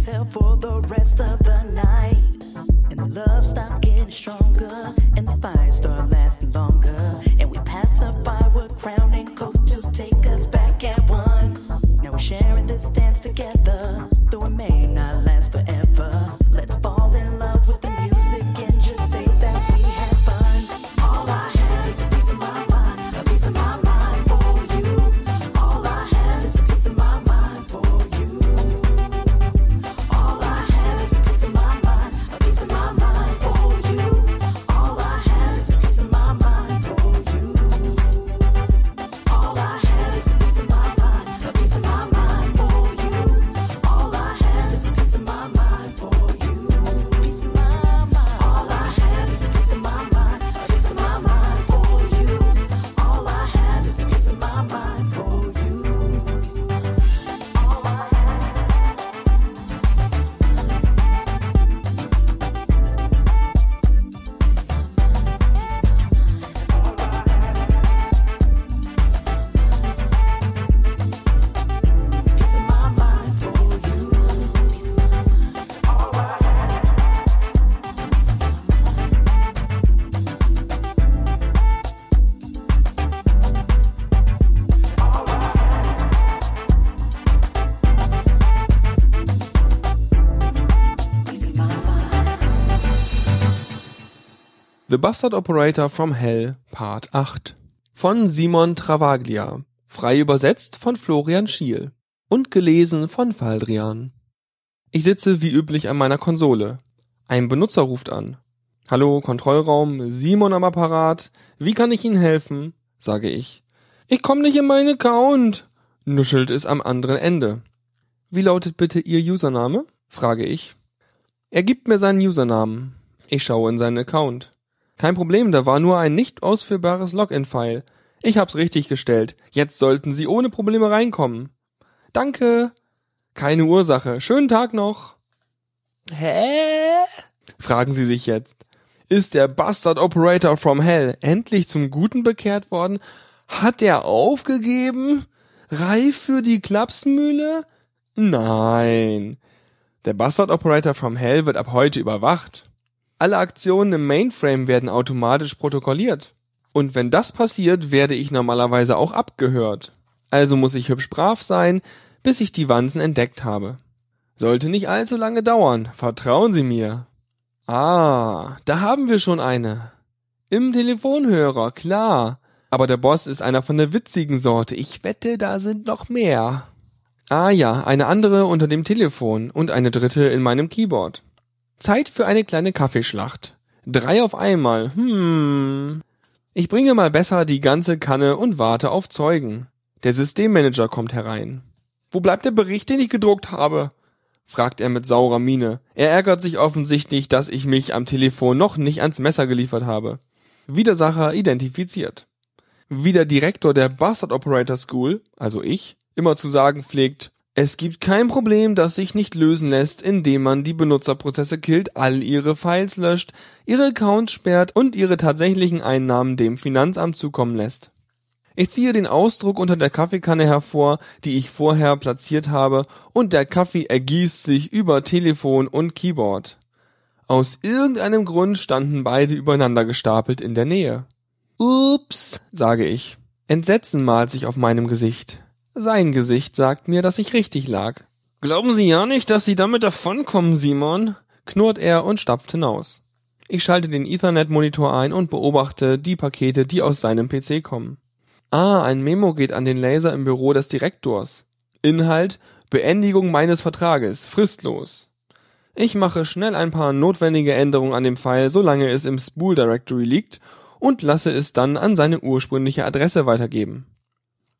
Speaker 7: And exhale for the rest of the night. And the love stopped getting stronger. And the fight started
Speaker 11: Bastard Operator from Hell Part 8 von Simon Travaglia, frei übersetzt von Florian Schiel und gelesen von Faldrian. Ich sitze wie üblich an meiner Konsole. Ein Benutzer ruft an. Hallo, Kontrollraum, Simon am Apparat. Wie kann ich Ihnen helfen? sage ich. Ich komme nicht in meinen Account, nuschelt es am anderen Ende. Wie lautet bitte Ihr Username? frage ich. Er gibt mir seinen Usernamen. Ich schaue in seinen Account. Kein Problem, da war nur ein nicht ausführbares Login-File. Ich hab's richtig gestellt. Jetzt sollten Sie ohne Probleme reinkommen. Danke. Keine Ursache. Schönen Tag noch. Hä? Fragen Sie sich jetzt. Ist der Bastard Operator from Hell endlich zum Guten bekehrt worden? Hat er aufgegeben? Reif für die Klapsmühle? Nein. Der Bastard Operator from Hell wird ab heute überwacht. Alle Aktionen im Mainframe werden automatisch protokolliert. Und wenn das passiert, werde ich normalerweise auch abgehört. Also muss ich hübsch brav sein, bis ich die Wanzen entdeckt habe. Sollte nicht allzu lange dauern, vertrauen Sie mir. Ah, da haben wir schon eine. Im Telefonhörer, klar. Aber der Boss ist einer von der witzigen Sorte. Ich wette, da sind noch mehr. Ah ja, eine andere unter dem Telefon und eine dritte in meinem Keyboard. Zeit für eine kleine Kaffeeschlacht. Drei auf einmal. Hm. Ich bringe mal besser die ganze Kanne und warte auf Zeugen. Der Systemmanager kommt herein. Wo bleibt der Bericht, den ich gedruckt habe? fragt er mit saurer Miene. Er ärgert sich offensichtlich, dass ich mich am Telefon noch nicht ans Messer geliefert habe. Widersacher identifiziert. Wie der Direktor der Bastard Operator School, also ich, immer zu sagen pflegt, es gibt kein Problem, das sich nicht lösen lässt, indem man die Benutzerprozesse killt, all ihre Files löscht, ihre Accounts sperrt und ihre tatsächlichen Einnahmen dem Finanzamt zukommen lässt. Ich ziehe den Ausdruck unter der Kaffeekanne hervor, die ich vorher platziert habe, und der Kaffee ergießt sich über Telefon und Keyboard. Aus irgendeinem Grund standen beide übereinander gestapelt in der Nähe. Ups, sage ich. Entsetzen malt sich auf meinem Gesicht. Sein Gesicht sagt mir, dass ich richtig lag. Glauben Sie ja nicht, dass Sie damit davonkommen, Simon? knurrt er und stapft hinaus. Ich schalte den Ethernet-Monitor ein und beobachte die Pakete, die aus seinem PC kommen. Ah, ein Memo geht an den Laser im Büro des Direktors. Inhalt Beendigung meines Vertrages, fristlos. Ich mache schnell ein paar notwendige Änderungen an dem File, solange es im Spool Directory liegt, und lasse es dann an seine ursprüngliche Adresse weitergeben.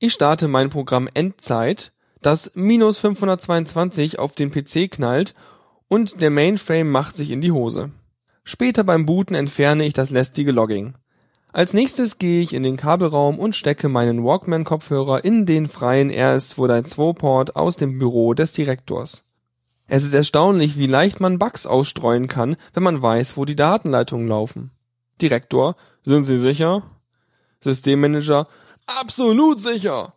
Speaker 11: Ich starte mein Programm Endzeit, das minus 522 auf den PC knallt und der Mainframe macht sich in die Hose. Später beim Booten entferne ich das lästige Logging. Als nächstes gehe ich in den Kabelraum und stecke meinen Walkman-Kopfhörer in den freien RS232-Port aus dem Büro des Direktors. Es ist erstaunlich, wie leicht man Bugs ausstreuen kann, wenn man weiß, wo die Datenleitungen laufen. Direktor, sind Sie sicher? Systemmanager, absolut sicher.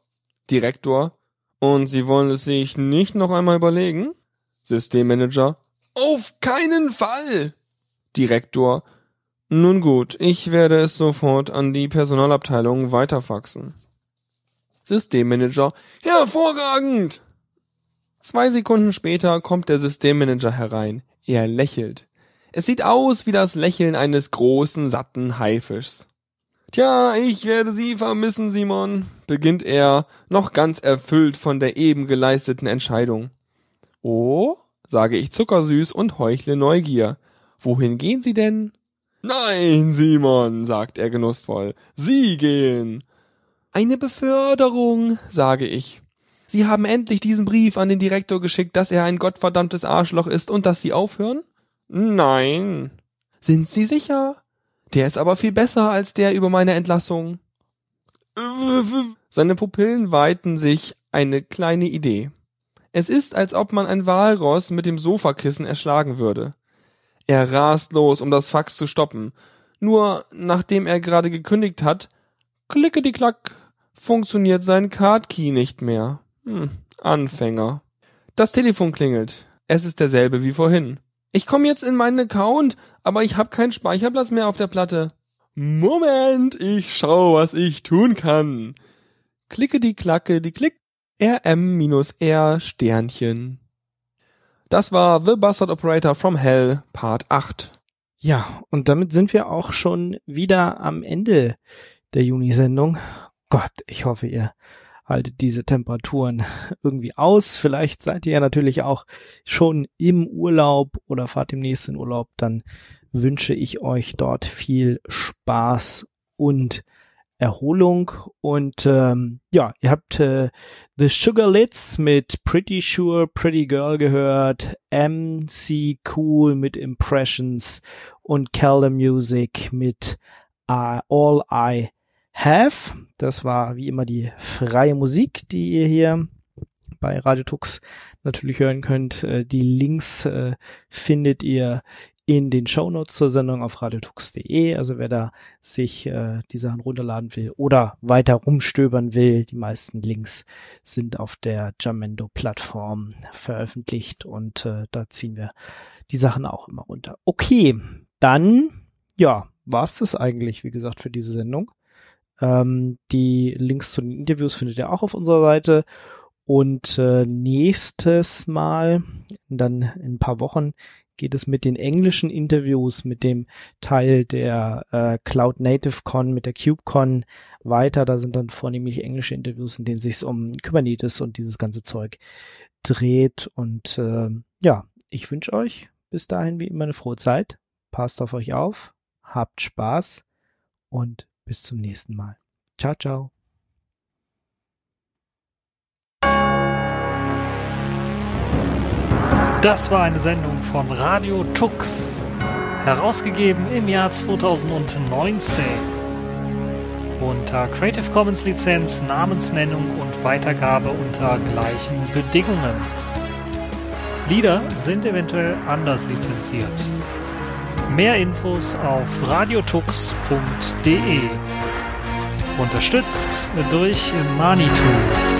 Speaker 11: Direktor, und Sie wollen es sich nicht noch einmal überlegen? Systemmanager, auf keinen Fall. Direktor, nun gut, ich werde es sofort an die Personalabteilung weiterfaxen. Systemmanager, hervorragend! Zwei Sekunden später kommt der Systemmanager herein. Er lächelt. Es sieht aus wie das Lächeln eines großen, satten Haifischs. Tja, ich werde Sie vermissen, Simon, beginnt er, noch ganz erfüllt von der eben geleisteten Entscheidung. Oh, sage ich zuckersüß und heuchle Neugier. Wohin gehen Sie denn? Nein, Simon, sagt er genussvoll. Sie gehen. Eine Beförderung, sage ich. Sie haben endlich diesen Brief an den Direktor geschickt, dass er ein gottverdammtes Arschloch ist und dass Sie aufhören? Nein. Sind Sie sicher? Der ist aber viel besser als der über meine Entlassung. Seine Pupillen weiten sich eine kleine Idee. Es ist, als ob man ein Walross mit dem Sofakissen erschlagen würde. Er rast los, um das Fax zu stoppen. Nur nachdem er gerade gekündigt hat, klicke die Klack, funktioniert sein Cardkey nicht mehr. Hm, Anfänger. Das Telefon klingelt. Es ist derselbe wie vorhin. Ich komme jetzt in meinen Account, aber ich habe keinen Speicherplatz mehr auf der Platte. Moment, ich schau, was ich tun kann. Klicke die Klacke, die Klick, RM-R Sternchen. Das war The Bastard Operator from Hell, Part 8.
Speaker 2: Ja, und damit sind wir auch schon wieder am Ende der Juni-Sendung. Gott, ich hoffe, ihr haltet diese Temperaturen (laughs) irgendwie aus. Vielleicht seid ihr ja natürlich auch schon im Urlaub oder fahrt demnächst in Urlaub. Dann wünsche ich euch dort viel Spaß und Erholung und ähm, ja, ihr habt äh, The Sugar Lids mit Pretty Sure, Pretty Girl gehört, MC Cool mit Impressions und Calder Music mit uh, All I Have. Das war wie immer die freie Musik, die ihr hier bei Radio Tux natürlich hören könnt. Äh, die Links äh, findet ihr in den Shownotes zur Sendung auf radiotux.de. Also wer da sich äh, die Sachen runterladen will oder weiter rumstöbern will, die meisten Links sind auf der Jamendo-Plattform veröffentlicht und da ziehen wir die Sachen auch immer runter. Okay, dann ja, war's das eigentlich, wie gesagt, für diese Sendung. Ähm, die Links zu den Interviews findet ihr auch auf unserer Seite. Und äh, nächstes Mal, dann in ein paar Wochen, geht es mit den englischen Interviews, mit dem Teil der äh, Cloud Native Con, mit der KubeCon weiter. Da sind dann vornehmlich englische Interviews, in denen es sich um Kubernetes und dieses ganze Zeug dreht. Und äh, ja, ich wünsche euch bis dahin wie immer eine frohe Zeit. Passt auf euch auf, habt Spaß und bis zum nächsten Mal. Ciao, ciao.
Speaker 12: Das war eine Sendung von Radio Tux, herausgegeben im Jahr 2019. Unter Creative Commons Lizenz, Namensnennung und Weitergabe unter gleichen Bedingungen. Lieder sind eventuell anders lizenziert. Mehr Infos auf radiotux.de. Unterstützt durch Manitou.